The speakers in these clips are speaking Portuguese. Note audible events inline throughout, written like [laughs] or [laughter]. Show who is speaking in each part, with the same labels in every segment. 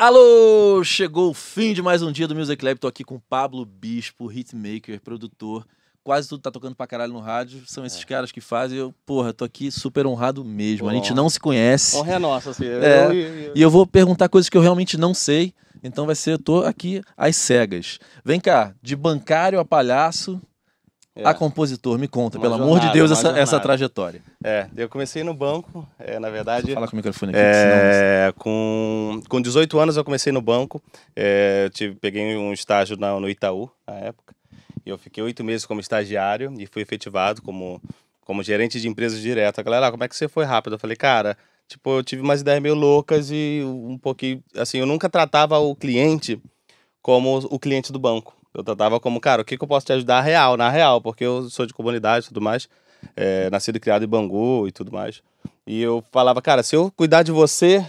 Speaker 1: Alô! Chegou o fim de mais um dia do Music Lab. Tô aqui com Pablo Bispo, hitmaker, produtor. Quase tudo tá tocando pra caralho no rádio. São esses caras que fazem. Eu, porra, tô aqui super honrado mesmo. A gente não se conhece.
Speaker 2: Honra é nossa, assim.
Speaker 1: É.
Speaker 2: Eu- eu-
Speaker 1: E eu vou perguntar coisas que eu realmente não sei. Então vai ser, eu tô aqui às cegas. Vem cá, de bancário a palhaço
Speaker 2: É.
Speaker 1: a compositor. Me conta,
Speaker 2: Uma
Speaker 1: pelo amor de
Speaker 2: jornada,
Speaker 1: Deus, essa, essa
Speaker 2: jornada.
Speaker 1: trajetória.
Speaker 2: É, eu comecei no banco, é, na verdade.
Speaker 1: Fala com o microfone aqui.
Speaker 2: É, com, com 18 anos eu comecei no banco, é, tive, peguei um estágio na- no Itaú, na época, e eu fiquei oito meses como estagiário e fui efetivado como, como gerente de empresas direto. A galera, ah, como é que você foi rápido? Eu falei, cara, tipo, eu tive umas ideias meio loucas e um pouquinho, assim, eu nunca tratava o cliente como o cliente do banco. Eu tratava como, cara, o que, que eu posso te ajudar real, na real, porque eu sou de comunidade e tudo mais, é, nascido e criado em Bangu e tudo mais. E eu falava, cara, se eu cuidar de você,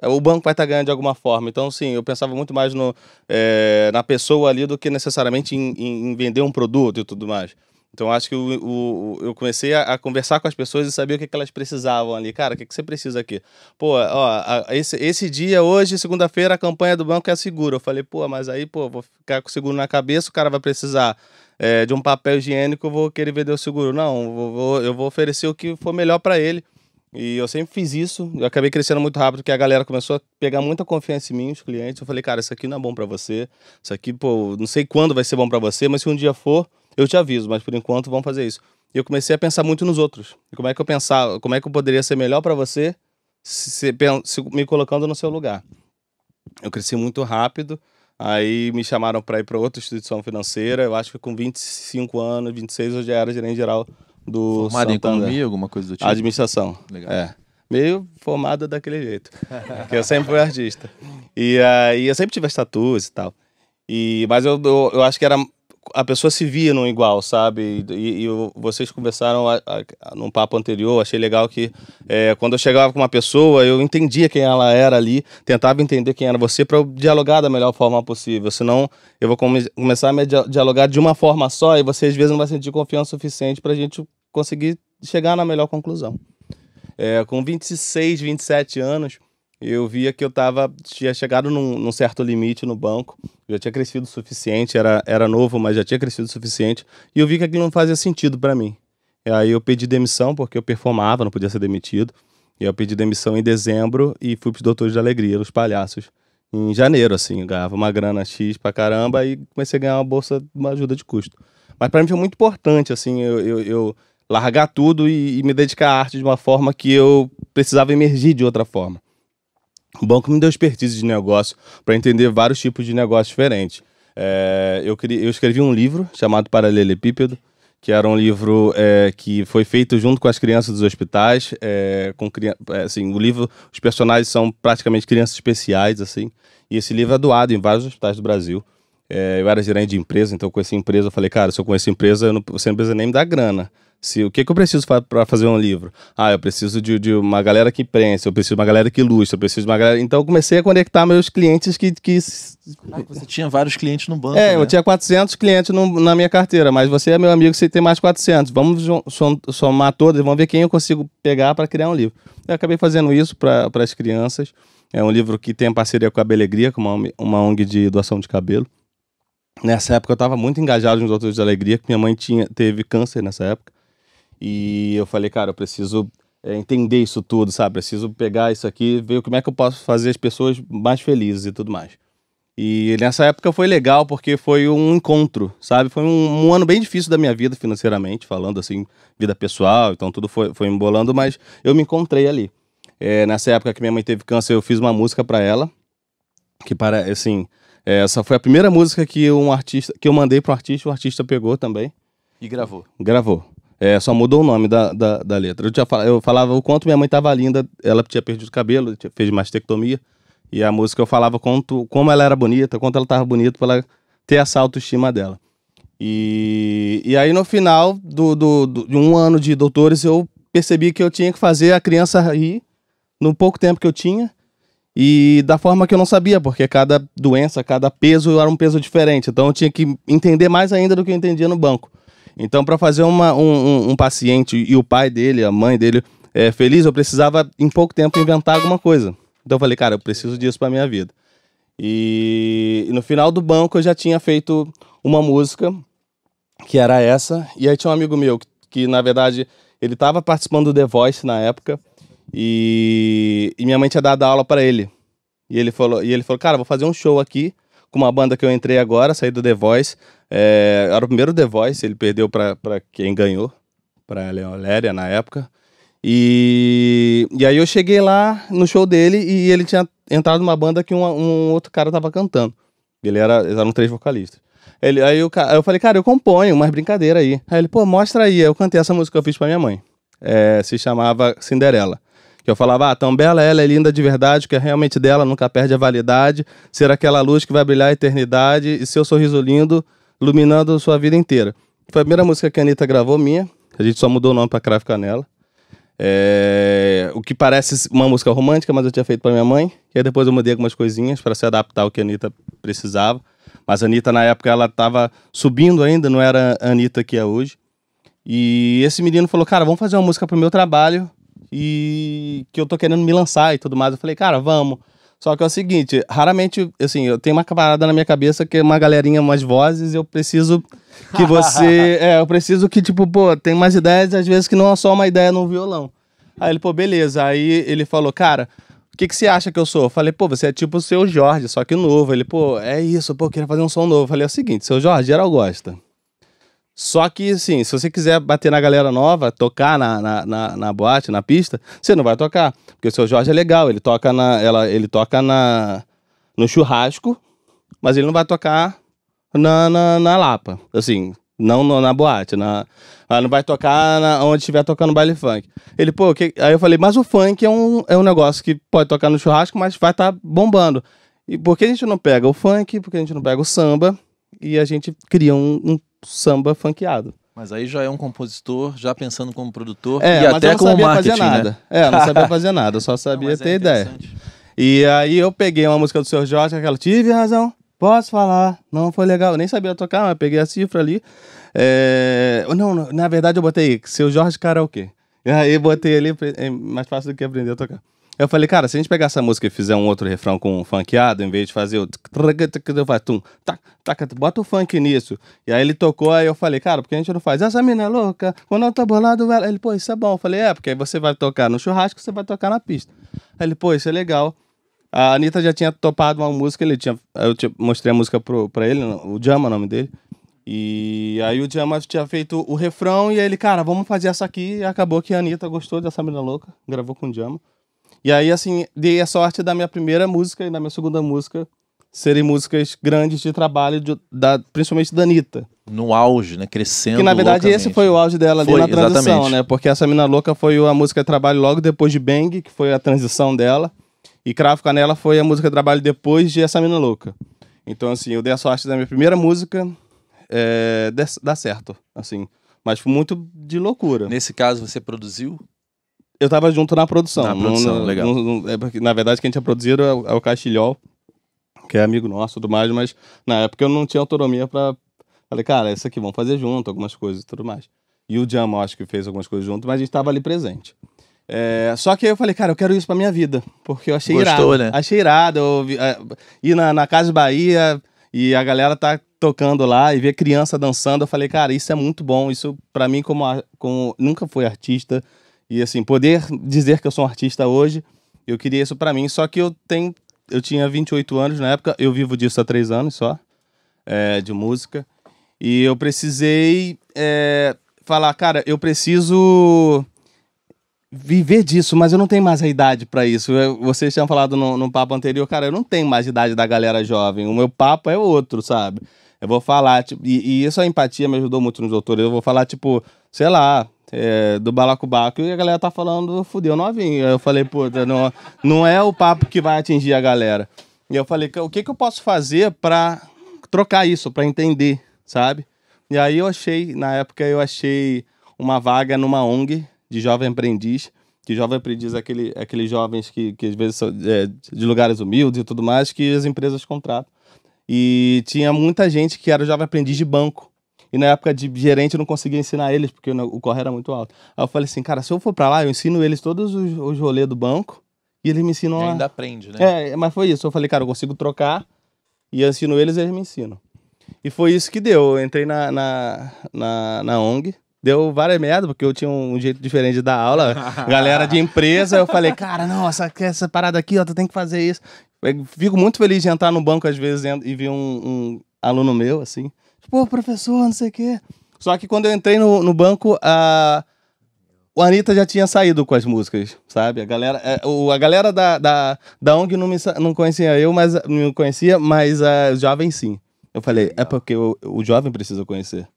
Speaker 2: é, o banco vai estar ganhando de alguma forma. Então, sim, eu pensava muito mais no, é, na pessoa ali do que necessariamente em- em vender um produto e tudo mais. Então, acho que o, o- eu comecei a, a conversar com as pessoas e saber o que, que elas precisavam ali. Cara, o que, que você precisa aqui? Pô, ó, a- esse, esse dia, hoje, segunda-feira, a campanha do banco é seguro. Eu falei, pô, mas aí, pô, vou ficar com o seguro na cabeça, o cara vai precisar é, de um papel higiênico, eu vou querer vender o seguro. Não, vou- vou- eu vou oferecer o que for melhor para ele. E eu sempre fiz isso. Eu acabei crescendo muito rápido, porque a galera começou a pegar muita confiança em mim, os clientes. Eu falei, cara, isso aqui não é bom para você. Isso aqui, pô, não sei quando vai ser bom para você, mas se um dia for, eu te aviso. Mas por enquanto, vamos fazer isso. E eu comecei a pensar muito nos outros. E como é que eu pensava, como é que eu poderia ser melhor para você, se, se se- me colocando no seu lugar. Eu cresci muito rápido. Aí me chamaram para ir para outra instituição financeira. Eu acho que com 25 anos, 26, eu já era gerente geral do
Speaker 1: Formado em
Speaker 2: Santander.
Speaker 1: economia, alguma coisa do tipo?
Speaker 2: Administração.
Speaker 1: Legal.
Speaker 2: É. Meio formada daquele jeito. que eu sempre fui artista. E aí eu sempre tive as tatuas e tal. E, mas eu, eu, eu acho que era. A pessoa se via no igual, sabe? E, e vocês conversaram a, a, num papo anterior, achei legal que é, quando eu chegava com uma pessoa, eu entendia quem ela era ali, tentava entender quem era você para dialogar da melhor forma possível. Senão eu vou come começar a me dia- dialogar de uma forma só e você às vezes não vai sentir confiança suficiente para a gente conseguir chegar na melhor conclusão. É, com 26, 27 anos, eu via que eu tava, tinha chegado num, num certo limite no banco, já tinha crescido o suficiente, era, era novo, mas já tinha crescido o suficiente, e eu vi que aquilo não fazia sentido para mim. E aí eu pedi demissão, porque eu performava, não podia ser demitido, e eu pedi demissão em dezembro e fui pros Doutores de Alegria, os palhaços, em janeiro, assim, eu ganhava uma grana X pra caramba e comecei a ganhar uma bolsa, uma ajuda de custo. Mas para mim foi muito importante, assim, eu, eu, eu largar tudo e, e me dedicar à arte de uma forma que eu precisava emergir de outra forma. O banco me deu expertise de negócio para entender vários tipos de negócios diferentes. É, eu, cri- eu escrevi um livro chamado Paralelepípedo, que era um livro é, que foi feito junto com as crianças dos hospitais. é, com é, assim, o livro, os personagens são praticamente crianças especiais, assim. E esse livro é doado em vários hospitais do Brasil. É, eu era gerente de empresa, então eu conheci a empresa. Eu falei, cara, se eu conheço a empresa, eu não, não precisa nem me dar grana. Se, o que, que eu preciso para fazer um livro? Ah, eu preciso de, de uma galera que prensa, eu preciso de uma galera que ilustra, eu preciso de uma galera. Então eu comecei a conectar meus clientes que. que...
Speaker 1: Ah, você tinha vários clientes no banco,
Speaker 2: É,
Speaker 1: né?
Speaker 2: eu tinha 400 clientes no- na minha carteira, mas você é meu amigo, você tem mais 400. Vamos somar todas, vamos ver quem eu consigo pegar para criar um livro. Eu acabei fazendo isso para as crianças. É um livro que tem parceria com a Belegria, com uma, ONG- uma ONG de doação de cabelo. Nessa época eu estava muito engajado nos Doutores de Alegria, que minha mãe tinha, teve câncer nessa época. E eu falei, cara, eu preciso é, entender isso tudo, sabe? Preciso pegar isso aqui, ver como é que eu posso fazer as pessoas mais felizes e tudo mais. E nessa época foi legal porque foi um encontro, sabe? Foi um, um ano bem difícil da minha vida financeiramente, falando assim, vida pessoal, então tudo foi, foi embolando, mas eu me encontrei ali. É, nessa época que minha mãe teve câncer, eu fiz uma música para ela, que para assim, é, essa foi a primeira música que um artista, que eu mandei para um artista, o artista pegou também,
Speaker 1: E gravou.
Speaker 2: gravou. É, só mudou o nome da, da, da letra. Eu, tinha, eu falava o quanto minha mãe estava linda, ela tinha perdido cabelo, tinha- fez mastectomia. E a música eu falava quanto, como ela era bonita, quanto ela estava bonita para ela ter essa autoestima dela. E, e aí no final do, do, do- de um ano de doutores eu percebi que eu tinha que fazer a criança rir no pouco tempo que eu tinha e da forma que eu não sabia, porque cada doença, cada peso era um peso diferente. Então eu tinha que entender mais ainda do que eu entendia no banco. Então, para fazer uma, um, um- um paciente e o pai dele, a mãe dele, é, feliz, eu precisava, em pouco tempo, inventar alguma coisa. Então eu falei, cara, eu preciso disso para minha vida. E, e no final do banco eu já tinha feito uma música que era essa. E aí tinha um amigo meu que, que na verdade, ele estava participando do The Voice na época. E, e minha mãe tinha dado aula para ele. E ele falou, e ele falou, cara, vou fazer um show aqui com uma banda que eu entrei agora, saí do The Voice. É, era o primeiro The Voice, ele perdeu para quem ganhou, para Leoléria na época. E, e aí eu cheguei lá no show dele e ele tinha entrado numa banda que um, um outro cara tava cantando. Ele era, eles eram três vocalistas. Ele, aí eu, eu falei, cara, eu componho, mas brincadeira aí. Aí ele, pô, mostra aí. Eu cantei essa música que eu fiz pra minha mãe. É, se chamava Cinderela. Eu falava, ah, tão bela ela, é linda de verdade, que é realmente dela, nunca perde a validade. Ser aquela luz que vai brilhar a eternidade e seu sorriso lindo, iluminando sua vida inteira. Foi a primeira música que a Anitta gravou minha. A gente só mudou o nome pra Crave Canela. É, o que parece uma música romântica, mas eu tinha feito para minha mãe. E aí depois eu mudei algumas coisinhas para se adaptar ao que a Anitta precisava. Mas a Anitta, na época, ela estava subindo ainda, não era a Anitta que é hoje. E esse menino falou, cara, vamos fazer uma música pro meu trabalho e que eu tô querendo me lançar e tudo mais. Eu falei, cara, vamos. Só que é o seguinte, raramente, assim, eu tenho uma parada na minha cabeça que é uma galerinha, umas vozes, eu preciso que você. [laughs] é, eu preciso que, tipo, pô, tem mais ideias, às vezes, que não é só uma ideia no violão. Aí ele, pô, beleza. Aí ele falou, cara, o que, que você acha que eu sou? Eu falei, pô, você é tipo o seu Jorge, só que novo. Ele, pô, é isso, pô, eu queria fazer um som novo. Eu falei, é o seguinte, seu Jorge, geral gosta. Só que, assim, se você quiser bater na galera nova, tocar na, na, na, na, boate, na pista, você não vai tocar. Porque o seu Jorge é legal, ele toca na. Ela, ele toca na. no churrasco, mas ele não vai tocar na, na, na Lapa. Assim, não no, na boate. Na, não vai tocar na, onde estiver tocando baile funk. Ele, pô, que... aí eu falei, mas o funk é um, é um negócio que pode tocar no churrasco, mas vai estar tá bombando. E por que a gente não pega o funk? Por que a gente não pega o samba? E a gente cria um, um samba funkeado.
Speaker 1: Mas aí já é um compositor, já pensando como produtor
Speaker 2: é,
Speaker 1: e até como marketing, fazer
Speaker 2: nada.
Speaker 1: Né?
Speaker 2: É, não sabia fazer nada, só sabia não, ter é ideia. E aí eu peguei uma música do Sr. Jorge, aquela Tive Razão, Posso falar, não foi legal, eu nem sabia tocar, mas peguei a cifra ali. É... Não, na verdade eu botei Seu Jorge Karaokê. E aí botei ali, é mais fácil do que aprender a tocar. Eu falei, cara, se a gente pegar essa música e fizer um outro refrão com um funkeado, em vez de fazer o. Bota o funk nisso. E aí ele tocou, aí eu falei, cara, por que a gente não faz? Essa mina é louca, quando eu tô bolado, ela. Ele, pô, isso é bom. Eu falei, é, porque aí você vai tocar no churrasco, você vai tocar na pista. Aí ele, pô, isso é legal. A Anitta já tinha topado uma música, ele tinha. Eu mostrei a música pro, pra ele, o Jama, o nome dele. E aí o Jama tinha feito o refrão e ele, cara, vamos fazer essa aqui. E acabou que a Anitta gostou dessa mina louca, gravou com o Jama. E aí, assim, dei a sorte da minha primeira música e da minha segunda música serem músicas grandes de trabalho, de, da, principalmente da Anitta.
Speaker 1: No auge, né? Crescendo.
Speaker 2: Que na verdade loucamente. esse foi o auge dela ali foi, na transição, exatamente. né? Porque essa Mina Louca foi a música de trabalho logo depois de Bang, que foi a transição dela. E Cravo Canela foi a música de trabalho depois de Essa Mina Louca. Então, assim, eu dei a sorte da minha primeira música é, dar certo, assim. Mas foi muito de loucura.
Speaker 1: Nesse caso, você produziu?
Speaker 2: Eu tava junto na produção.
Speaker 1: Na produção, no, legal.
Speaker 2: No, é porque, na verdade, quem tinha produzido é o, é o Castilhol, que é amigo nosso e tudo mais, mas na época eu não tinha autonomia pra... Falei, cara, isso aqui, vamos fazer junto, algumas coisas e tudo mais. E o Jam, acho que fez algumas coisas junto, mas a gente tava ali presente. É, só que eu falei, cara, eu quero isso pra minha vida. Porque eu achei Gostou, irado. Né? Achei irado. Eu vi, é, ir na, na Casa Bahia e a galera tá tocando lá e ver criança dançando. Eu falei, cara, isso é muito bom. Isso, para mim, como, como nunca fui artista, e assim, poder dizer que eu sou um artista hoje, eu queria isso para mim. Só que eu tenho. Eu tinha 28 anos na época, eu vivo disso há três anos só, é, de música. E eu precisei é, falar, cara, eu preciso viver disso, mas eu não tenho mais a idade para isso. Vocês tinham falado no, no papo anterior, cara, eu não tenho mais a idade da galera jovem. O meu papo é outro, sabe? Eu vou falar, tipo, e, e isso a empatia me ajudou muito nos doutores. Eu vou falar, tipo, sei lá, é, do balacobaco e a galera tá falando, fudeu novinho. Eu falei, puta, não, não é o papo que vai atingir a galera. E eu falei, o que, que eu posso fazer para trocar isso, para entender, sabe? E aí eu achei, na época eu achei uma vaga numa ONG de jovem aprendiz, que jovem aprendiz é aquele, é aqueles jovens que, que às vezes são é, de lugares humildes e tudo mais, que as empresas contratam. E tinha muita gente que era jovem aprendiz de banco. E na época de gerente eu não conseguia ensinar eles, porque o corre era muito alto. Aí eu falei assim, cara, se eu for para lá, eu ensino eles todos os, os rolês do banco e eles me ensinam
Speaker 1: e
Speaker 2: a...
Speaker 1: ainda aprende, né?
Speaker 2: É, mas foi isso. Eu falei, cara, eu consigo trocar E eu ensino eles e eles me ensinam. E foi isso que deu. Eu entrei na, na, na, na ONG, deu várias merda, porque eu tinha um jeito diferente de dar aula. [laughs] Galera de empresa, eu falei, cara, não, essa, essa parada aqui, ó, tu tem que fazer isso. Eu fico muito feliz de entrar no banco, às vezes, e ver um, um aluno meu, assim. Pô, professor, não sei o quê. Só que quando eu entrei no, no banco, a, o Anitta já tinha saído com as músicas, sabe? A galera, é, o, a galera da, da, da ONG não, me, não conhecia eu, mas me conhecia, mas a jovem sim. Eu falei, é porque o, o jovem precisa conhecer.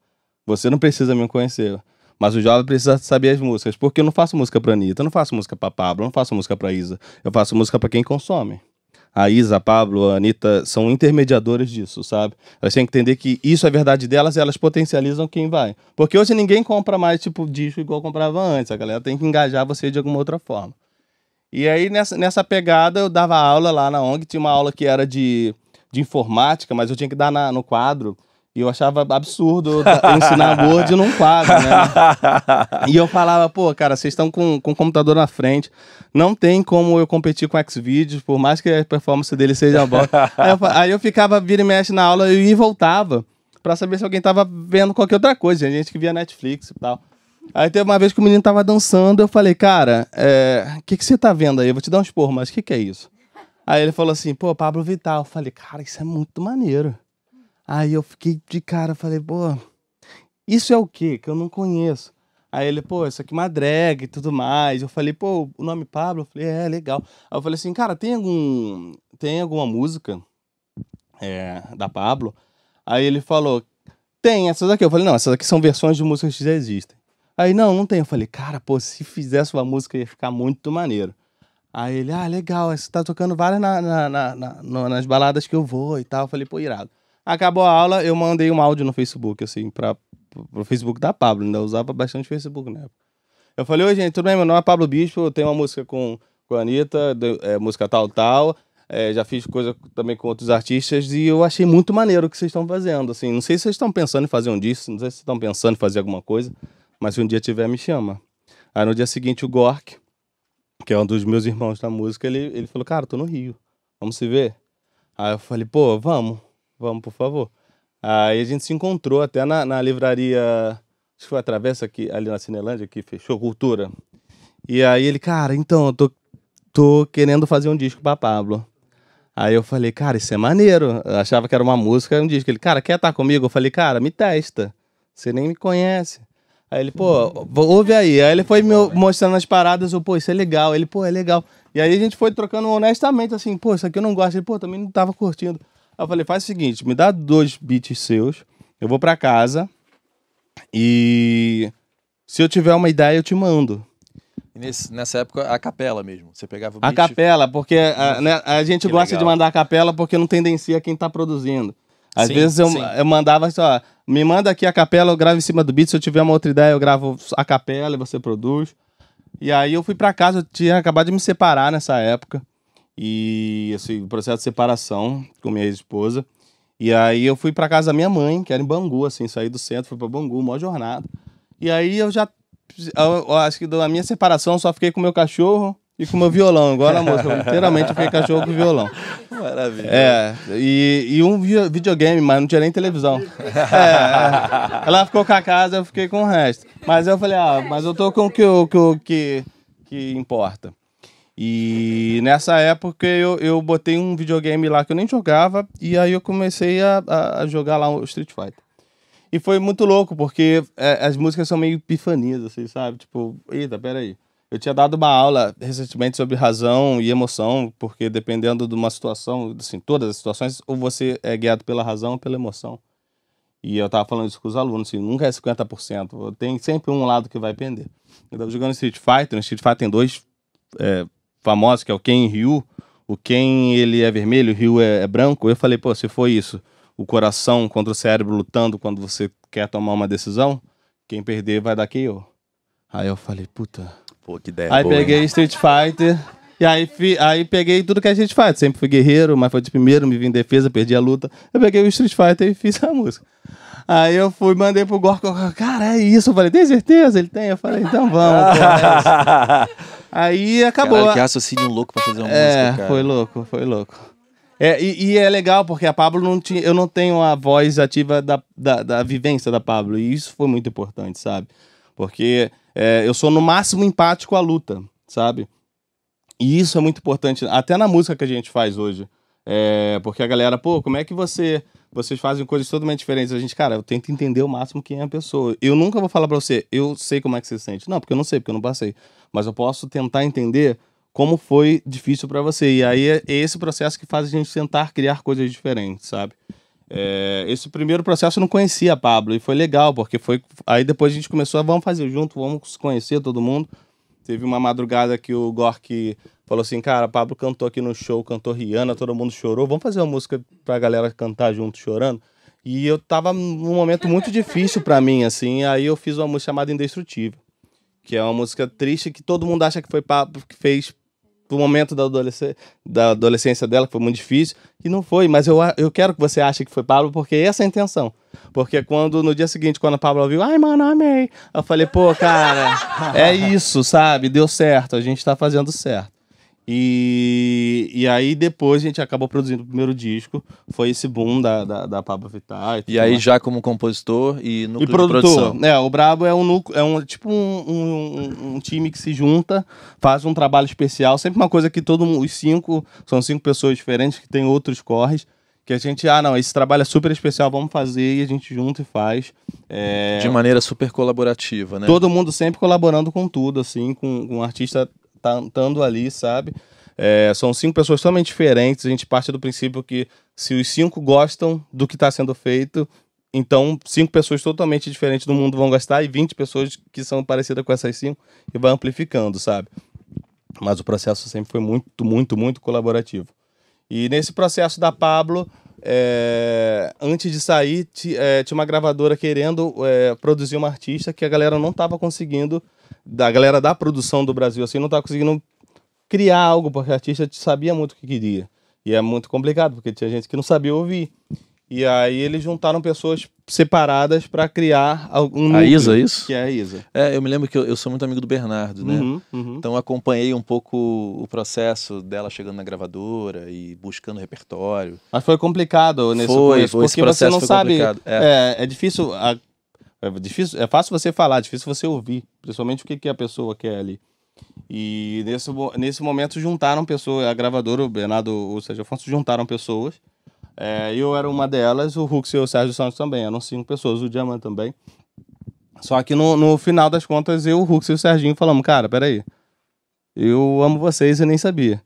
Speaker 2: Você não precisa me conhecer. Mas o jovem precisa saber as músicas. Porque eu não faço música pra Anitta, eu não faço música pra Pablo, eu não faço música pra Isa. Eu faço música pra quem consome. A Isa, a Pablo, a Anitta são intermediadores disso, sabe? Elas têm que entender que isso é verdade delas e elas potencializam quem vai. Porque hoje ninguém compra mais, tipo, disco igual comprava antes. A galera tem que engajar você de alguma outra forma. E aí, nessa, nessa pegada, eu dava aula lá na ONG. Tinha uma aula que era de, de informática, mas eu tinha que dar na, no quadro e eu achava absurdo ensinar Word num quadro, né? [laughs] E eu falava, pô, cara, vocês estão com, com o computador na frente, não tem como eu competir com Xvideos, por mais que a performance dele seja boa. aí, eu, aí eu ficava, vira e mexe na aula, eu ia e voltava, pra saber se alguém tava vendo qualquer outra coisa. Gente que via Netflix e tal. Aí teve uma vez que o menino tava dançando, eu falei, cara, o é, que, que você tá vendo aí? Eu vou te dar um esporro, mas o que, que é isso? Aí ele falou assim, pô, Pablo Vital. Eu falei, cara, isso é muito maneiro. Aí eu fiquei de cara, falei, pô, isso é o quê? Que eu não conheço. Aí ele, pô, isso aqui é uma drag e tudo mais. Eu falei, pô, o nome Pablo? Eu falei, é, legal. Aí eu falei assim, cara, tem algum. Tem alguma música é, da Pablo? Aí ele falou, tem essas aqui. Eu falei, não, essas aqui são versões de músicas que já existem. Aí, não, não tem. Eu falei, cara, pô, se fizesse uma música ia ficar muito maneiro. Aí ele, ah, legal, você tá tocando várias na, na, na, na, nas baladas que eu vou e tal. Eu falei, pô, irado. Acabou a aula, eu mandei um áudio no Facebook, assim, para pro Facebook da Pablo. Ainda usava bastante Facebook na época. Eu falei, oi, gente, tudo bem? Meu nome é Pablo Bispo, eu tenho uma música com, com a Anitta, de, é, música tal, tal. É, já fiz coisa também com outros artistas e eu achei muito maneiro o que vocês estão fazendo. Assim, não sei se vocês estão pensando em fazer um disco, não sei se estão pensando em fazer alguma coisa, mas se um dia tiver, me chama. Aí no dia seguinte, o Gork, que é um dos meus irmãos da música, ele, ele falou, cara, tô no Rio, vamos se ver? Aí eu falei, pô, vamos. Vamos, por favor. Aí a gente se encontrou até na, na livraria, acho que foi a Travessa aqui, ali na Cinelândia, que fechou Cultura. E aí ele, cara, então, eu tô, tô querendo fazer um disco pra Pablo. Aí eu falei, cara, isso é maneiro. Eu achava que era uma música, um disco. Ele, cara, quer estar comigo? Eu falei, cara, me testa. Você nem me conhece. Aí ele, pô, ouve aí. Aí ele foi me mostrando as paradas, eu, pô, isso é legal. Ele, pô, é legal. E aí a gente foi trocando honestamente, assim, pô, isso aqui eu não gosto. Ele, pô, também não tava curtindo. Eu falei, faz o seguinte, me dá dois beats seus, eu vou para casa e se eu tiver uma ideia eu te mando.
Speaker 1: Nesse, nessa época, a capela mesmo. Você pegava o
Speaker 2: beat... A capela, porque a, né, a gente que gosta legal. de mandar a capela porque não tendencia quem tá produzindo. Às sim, vezes eu, eu mandava assim, ó, me manda aqui a capela, eu gravo em cima do beat, se eu tiver uma outra ideia eu gravo a capela e você produz. E aí eu fui para casa, eu tinha acabado de me separar nessa época. E assim, processo de separação com minha ex-esposa. E aí eu fui para casa da minha mãe, que era em Bangu, assim, saí do centro, fui para Bangu, maior jornada. E aí eu já eu, eu acho que da minha separação só fiquei com meu cachorro e com meu violão, igual na música. Literalmente eu fiquei cachorro com violão.
Speaker 1: Maravilha.
Speaker 2: É, e, e um videogame, mas não tinha nem televisão. É, é. Ela ficou com a casa, eu fiquei com o resto. Mas eu falei, ah, mas eu tô com o que, que, que, que importa. E nessa época eu, eu botei um videogame lá que eu nem jogava, e aí eu comecei a, a jogar lá o Street Fighter. E foi muito louco, porque é, as músicas são meio epifanias, assim, sabe? Tipo, eita, peraí. Eu tinha dado uma aula recentemente sobre razão e emoção, porque dependendo de uma situação, assim, todas as situações, ou você é guiado pela razão ou pela emoção. E eu tava falando isso com os alunos, assim, nunca é 50%, tem sempre um lado que vai pender. Eu tava jogando Street Fighter, no Street Fighter tem dois é, famosos, que é o Ken Ryu. O Ken, ele é vermelho, o Ryu é, é branco. Eu falei, pô, se foi isso, o coração contra o cérebro lutando quando você quer tomar uma decisão, quem perder vai dar KO. Aí eu falei, puta.
Speaker 1: Pô, que ideia
Speaker 2: Aí
Speaker 1: boa,
Speaker 2: peguei? Street Fighter. E aí, fi, aí peguei tudo que a gente faz. Sempre fui guerreiro, mas foi de primeiro, me vim em defesa, perdi a luta. Eu peguei o Street Fighter e fiz a música. Aí eu fui, mandei pro Gorko, cara, é isso. Eu falei, tem certeza? Ele tem. Eu falei, então vamos. [laughs] É Aí acabou.
Speaker 1: Caralho, que raciocínio louco pra fazer uma
Speaker 2: é,
Speaker 1: música, cara.
Speaker 2: foi louco, foi louco. É, e, e é legal porque a Pablo não tinha. Eu não tenho a voz ativa da, da, da vivência da Pablo. E isso foi muito importante, sabe? Porque é, eu sou no máximo empático à luta, sabe? E isso é muito importante, até na música que a gente faz hoje. É, porque a galera, pô, como é que você. Vocês fazem coisas totalmente diferentes. A gente, cara, eu tento entender o máximo quem é a pessoa. Eu nunca vou falar pra você, eu sei como é que você se sente. Não, porque eu não sei, porque eu não passei. Mas eu posso tentar entender como foi difícil para você. E aí é esse processo que faz a gente tentar criar coisas diferentes, sabe? É, esse primeiro processo eu não conhecia a Pablo e foi legal, porque foi. Aí depois a gente começou a vamos fazer junto, vamos conhecer todo mundo. Teve uma madrugada que o Gork falou assim: Cara, Pablo cantou aqui no show, cantou Rihanna, todo mundo chorou. Vamos fazer uma música pra galera cantar junto chorando. E eu tava num momento muito difícil para mim, assim. Aí eu fiz uma música chamada Indestrutível, que é uma música triste que todo mundo acha que foi Pablo que fez pro momento da, adolescência, da adolescência dela, que foi muito difícil, e não foi, mas eu, eu quero que você ache que foi Pablo, porque essa é a intenção. Porque quando, no dia seguinte, quando a Pablo ouviu, ai, mano, amei, eu falei, pô, cara, é isso, sabe? Deu certo, a gente tá fazendo certo. E, e aí depois a gente acabou produzindo o primeiro disco, foi esse boom da, da, da Pablo Vittar.
Speaker 1: E, e aí já como compositor e núcleo
Speaker 2: e produtor,
Speaker 1: de produção.
Speaker 2: É, o Brabo é um núcleo, é um tipo um, um, um, time que se junta, faz um trabalho especial, sempre uma coisa que todo os cinco, são cinco pessoas diferentes que tem outros corres, que a gente, ah não, esse trabalho é super especial, vamos fazer e a gente junta e faz. É...
Speaker 1: De maneira super colaborativa, né?
Speaker 2: Todo mundo sempre colaborando com tudo, assim, com, com o artista estando ali, sabe? É, são cinco pessoas totalmente diferentes. A gente parte do princípio que se os cinco gostam do que está sendo feito, então cinco pessoas totalmente diferentes do mundo vão gostar e 20 pessoas que são parecidas com essas cinco e vai amplificando, sabe? Mas o processo sempre foi muito, muito, muito colaborativo. E nesse processo da Pablo, é, antes de sair, é, tinha uma gravadora querendo é, produzir uma artista que a galera não estava conseguindo da galera da produção do Brasil assim não tá conseguindo criar algo, porque o artista sabia muito o que queria. E é muito complicado, porque tinha gente que não sabia ouvir. E aí eles juntaram pessoas separadas para criar um
Speaker 1: núcleo, A Isa, isso?
Speaker 2: Que é a Isa.
Speaker 1: É, eu me lembro que eu, eu sou muito amigo do Bernardo, né?
Speaker 2: Uhum, uhum.
Speaker 1: Então acompanhei um pouco o processo dela chegando na gravadora e buscando repertório.
Speaker 2: Mas foi complicado nesse
Speaker 1: foi,
Speaker 2: começo,
Speaker 1: foi,
Speaker 2: porque você não sabe. É. é, é difícil. A é difícil, é fácil você falar, difícil você ouvir, principalmente o que, que a pessoa quer ali. E nesse, nesse momento juntaram pessoas, a gravadora, o Bernardo, o Sérgio Afonso, juntaram pessoas. É, eu era uma delas, o Hux e o Sérgio Santos também, eram cinco pessoas, o Diamante também. Só que no, no final das contas, eu, o Hux e o Serginho falamos, cara, peraí, eu amo vocês e nem sabia.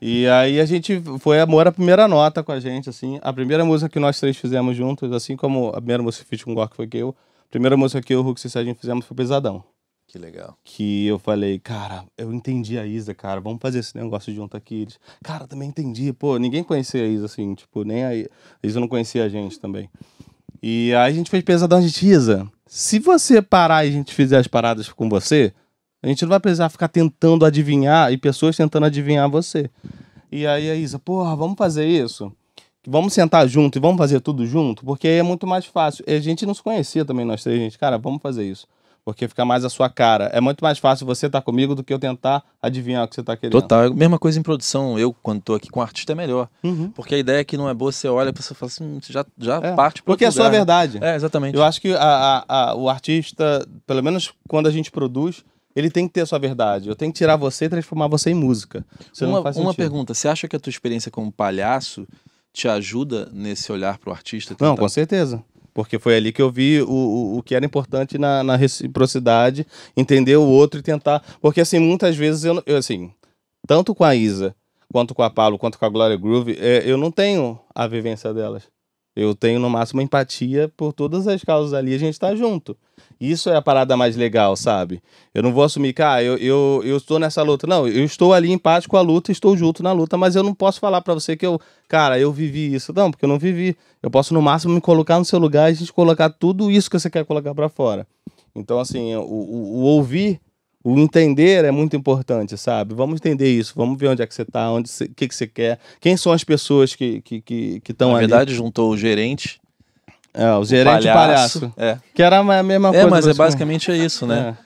Speaker 2: E aí a gente foi amor a primeira nota com a gente, assim. A primeira música que nós três fizemos juntos, assim como a primeira música que fiz com o Gork foi que eu, primeira música que eu, o Hulk e Serginho fizemos foi Pesadão.
Speaker 1: Que legal.
Speaker 2: Que eu falei, cara, eu entendi a Isa, cara, vamos fazer esse negócio junto aqui. Eles, cara, também entendi. Pô, ninguém conhecia a Isa, assim, tipo, nem a, a Isa não conhecia a gente também. E aí a gente fez Pesadão de Isa. Se você parar e a gente fizer as paradas com você, a gente não vai precisar ficar tentando adivinhar e pessoas tentando adivinhar você. E aí a Isa, porra, vamos fazer isso? Vamos sentar junto e vamos fazer tudo junto, porque aí é muito mais fácil. E a gente não se conhecia também, nós três, gente. Cara, vamos fazer isso. Porque fica mais a sua cara. É muito mais fácil você estar tá comigo do que eu tentar adivinhar o que você está querendo.
Speaker 1: Total. Mesma coisa em produção. Eu, quando estou aqui com o artista, é melhor.
Speaker 2: Uhum.
Speaker 1: Porque a ideia é que não é boa, você olha e você fala assim, já, já
Speaker 2: é.
Speaker 1: parte
Speaker 2: Porque é a sua verdade.
Speaker 1: É, exatamente.
Speaker 2: Eu acho que a, a, a, o artista, pelo menos quando a gente produz, ele tem que ter a sua verdade. Eu tenho que tirar você e transformar você em música.
Speaker 1: Você uma, uma pergunta, você acha que a tua experiência como palhaço te ajuda nesse olhar para o artista?
Speaker 2: Tentar... Não, com certeza. Porque foi ali que eu vi o, o, o que era importante na, na, reciprocidade, entender o outro e tentar. Porque, assim, muitas vezes eu, eu assim, tanto com a Isa, quanto com a Pablo, quanto com a Gloria Groove, é, eu não tenho a vivência delas. Eu tenho, no máximo, empatia por todas as causas ali, a gente está junto. Isso é a parada mais legal, sabe? Eu não vou assumir que, ah, eu, eu, eu estou nessa luta. Não, eu estou ali em paz com a luta, estou junto na luta, mas eu não posso falar para você que eu, cara, eu vivi isso. Não, porque eu não vivi. Eu posso, no máximo, me colocar no seu lugar e a gente colocar tudo isso que você quer colocar para fora. Então, assim, o, o, o ouvir o entender é muito importante, sabe? Vamos entender isso, vamos ver onde é que você está, onde o que, que você quer, quem são as pessoas que estão que, que, que ali.
Speaker 1: Na verdade, juntou o gerente
Speaker 2: é, o gerente o palhaço, palhaço.
Speaker 1: É.
Speaker 2: Que era a mesma
Speaker 1: é,
Speaker 2: coisa.
Speaker 1: É, mas é basicamente é isso, né?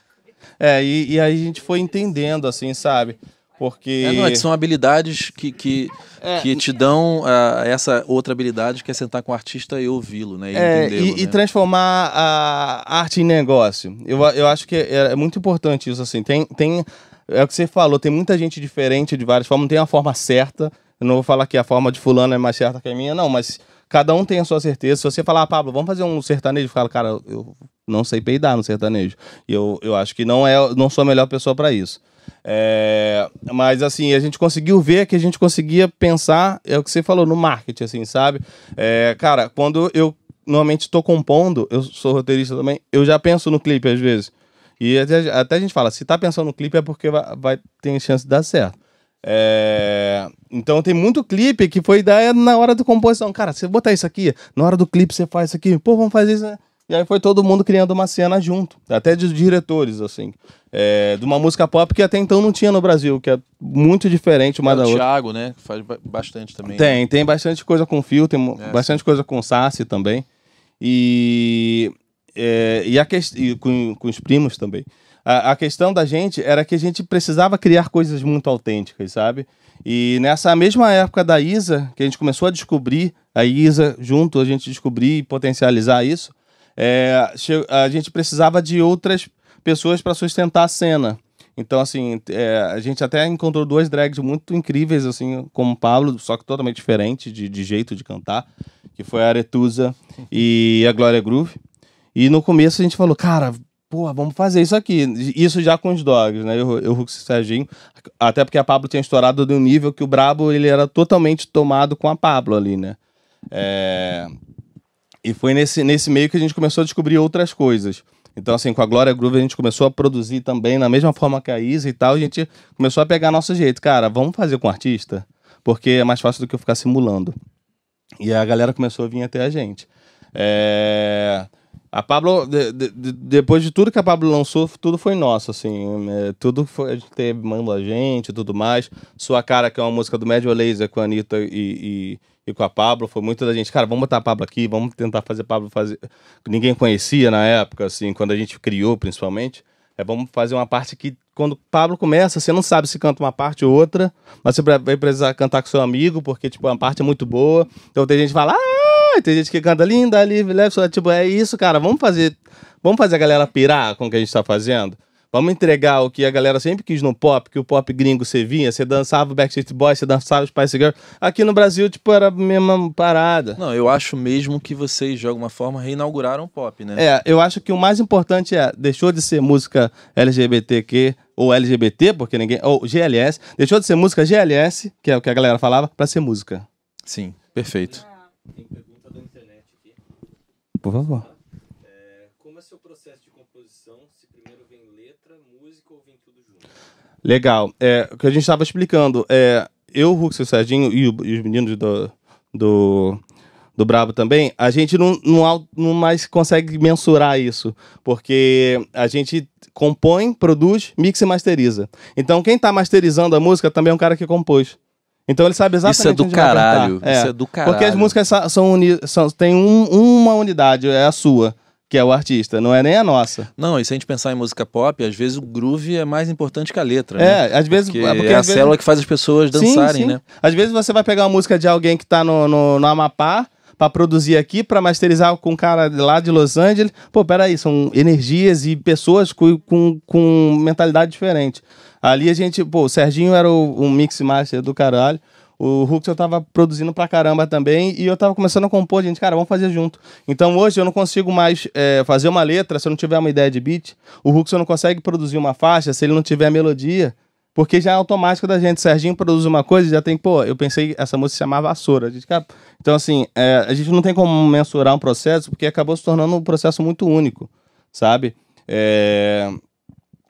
Speaker 2: É, é e, e aí a gente foi entendendo, assim, sabe? Porque.
Speaker 1: É, não, é que são habilidades que, que,
Speaker 2: É.
Speaker 1: que te dão ah, essa outra habilidade que é sentar com o artista e ouvi-lo, né? E
Speaker 2: É, e, e
Speaker 1: né?
Speaker 2: transformar a arte em negócio. Eu, eu acho que é, é muito importante isso, assim. Tem, tem, é o que você falou, tem muita gente diferente de várias formas, não tem uma forma certa. Eu não vou falar que a forma de fulano é mais certa que a minha, não, mas cada um tem a sua certeza. Se você falar, ah, Pablo, vamos fazer um sertanejo, fala, cara, eu não sei peidar no sertanejo. E eu, eu acho que não, é, não sou a melhor pessoa para isso. É, mas assim, a gente conseguiu ver que a gente conseguia pensar, é o que você falou, no marketing, assim, sabe? É, cara, quando eu normalmente estou compondo, eu sou roteirista também, eu já penso no clipe às vezes. E até, até a gente fala, se tá pensando no clipe é porque vai, vai ter chance de dar certo. É, então tem muito clipe que foi ideia na hora da composição. Cara, você botar isso aqui, na hora do clipe você faz isso aqui, pô, vamos fazer isso. né? E aí foi todo mundo criando uma cena junto, até de diretores, assim. É, de uma música pop que até então não tinha no Brasil, que é muito diferente uma
Speaker 1: É,
Speaker 2: da
Speaker 1: o
Speaker 2: outra.
Speaker 1: Thiago, né? que Faz ba- bastante também. né?
Speaker 2: Tem, tem bastante coisa com fio, tem
Speaker 1: É,
Speaker 2: bastante coisa com Sassi também. E, é, e, a ques- e com, com os primos também. A, a questão da gente era que a gente precisava criar coisas muito autênticas, sabe? E nessa mesma época da Isa, que a gente começou a descobrir, a Isa junto, a gente descobrir e potencializar isso, é, a gente precisava de outras pessoas para sustentar a cena. Então, assim, é, a gente até encontrou duas drags muito incríveis, assim, como o Pablo, só que totalmente diferente de, de jeito de cantar, que foi a Aretusa [laughs] e a Glória Groove. E no começo a gente falou, cara, pô, vamos fazer isso aqui. Isso já com os dogs, né? Eu, eu Rux e Serginho. Até porque a Pablo tinha estourado de um nível que o Brabo, ele era totalmente tomado com a Pablo ali, né? É... E foi nesse, nesse meio que a gente começou a descobrir outras coisas. Então, assim, com a Glória Groove a gente começou a produzir também na mesma forma que a Isa e tal. A gente começou a pegar nosso jeito. Cara, vamos fazer com artista? Porque é mais fácil do que eu ficar simulando. E a galera começou a vir até a gente. É... A Pablo, de- de- de- depois de tudo que a Pablo lançou, tudo foi nosso, assim. é, tudo foi, a gente teve mando a gente tudo mais. Sua Cara, que é uma música do Médio Laser com a Anitta e, e, e com a Pablo, foi muito da gente. Cara, vamos botar a Pablo aqui, vamos tentar fazer Pablo fazer. Ninguém conhecia na época, assim, quando a gente criou, principalmente. É, vamos fazer uma parte que, quando o Pablo começa, você não sabe se canta uma parte ou outra, mas você vai precisar cantar com seu amigo, porque, tipo, a parte é muito boa. Então tem gente que fala, ah, tem gente que canta linda, livre, leve, tipo, é isso, cara, vamos fazer, vamos fazer a galera pirar com o que a gente tá fazendo. Vamos entregar o que a galera sempre quis no pop, que o pop gringo você vinha, você dançava o Backstreet Boys, você dançava o Spice Girl. Aqui no Brasil, tipo, era a mesma parada.
Speaker 1: Não, eu acho mesmo que vocês, de alguma forma, reinauguraram o pop, né?
Speaker 2: É, eu acho que o mais importante é, deixou de ser música LGBTQ ou LGBT, porque ninguém. Ou GLS, deixou de ser música GLS, que é o que a galera falava, pra ser música.
Speaker 1: Sim, perfeito.
Speaker 3: Tem pergunta da internet aqui.
Speaker 2: Por favor.
Speaker 3: É, como é seu processo de composição? Se primeiro vem letra, música ou vem tudo junto?
Speaker 2: Legal. É, o que a gente estava explicando, é, eu, o Rux e o Serginho e, o- e os meninos do, do, do Brabo também, a gente não, não, não mais consegue mensurar isso, porque a gente compõe, produz, mixa e masteriza. Então quem tá masterizando a música também é um cara que compôs. Então ele sabe exatamente
Speaker 1: Isso é do
Speaker 2: onde vai apertar.
Speaker 1: caralho. Isso é do caralho.
Speaker 2: Porque as músicas são, uni, são tem um- uma unidade, é a sua, que é o artista, não é nem a nossa.
Speaker 1: Não, e se a gente pensar em música pop, às vezes o groove é mais importante que a letra, né?
Speaker 2: É, às vezes...
Speaker 1: Porque,
Speaker 2: porque
Speaker 1: é a
Speaker 2: vezes-
Speaker 1: célula que faz as pessoas dançarem,
Speaker 2: sim, sim.
Speaker 1: né?
Speaker 2: Às vezes você vai pegar uma música de alguém que tá no, no, no Amapá pra produzir aqui, pra masterizar com um cara lá de Los Angeles. Pô, peraí, são energias e pessoas com, com, com mentalidade diferente. Ali a gente, pô, o Serginho era o, um mix master do caralho. O Hux eu tava produzindo pra caramba também e eu tava começando a compor, gente, cara, vamos fazer junto. Então hoje eu não consigo mais é, fazer uma letra se eu não tiver uma ideia de beat. O Hux não consegue produzir uma faixa se ele não tiver melodia. Porque já é automático da gente. Serginho produz uma coisa já tem, pô, eu pensei, essa música se chamava Vassoura. Gente, então, assim, é, a gente não tem como mensurar um processo porque acabou se tornando um processo muito único, sabe? É,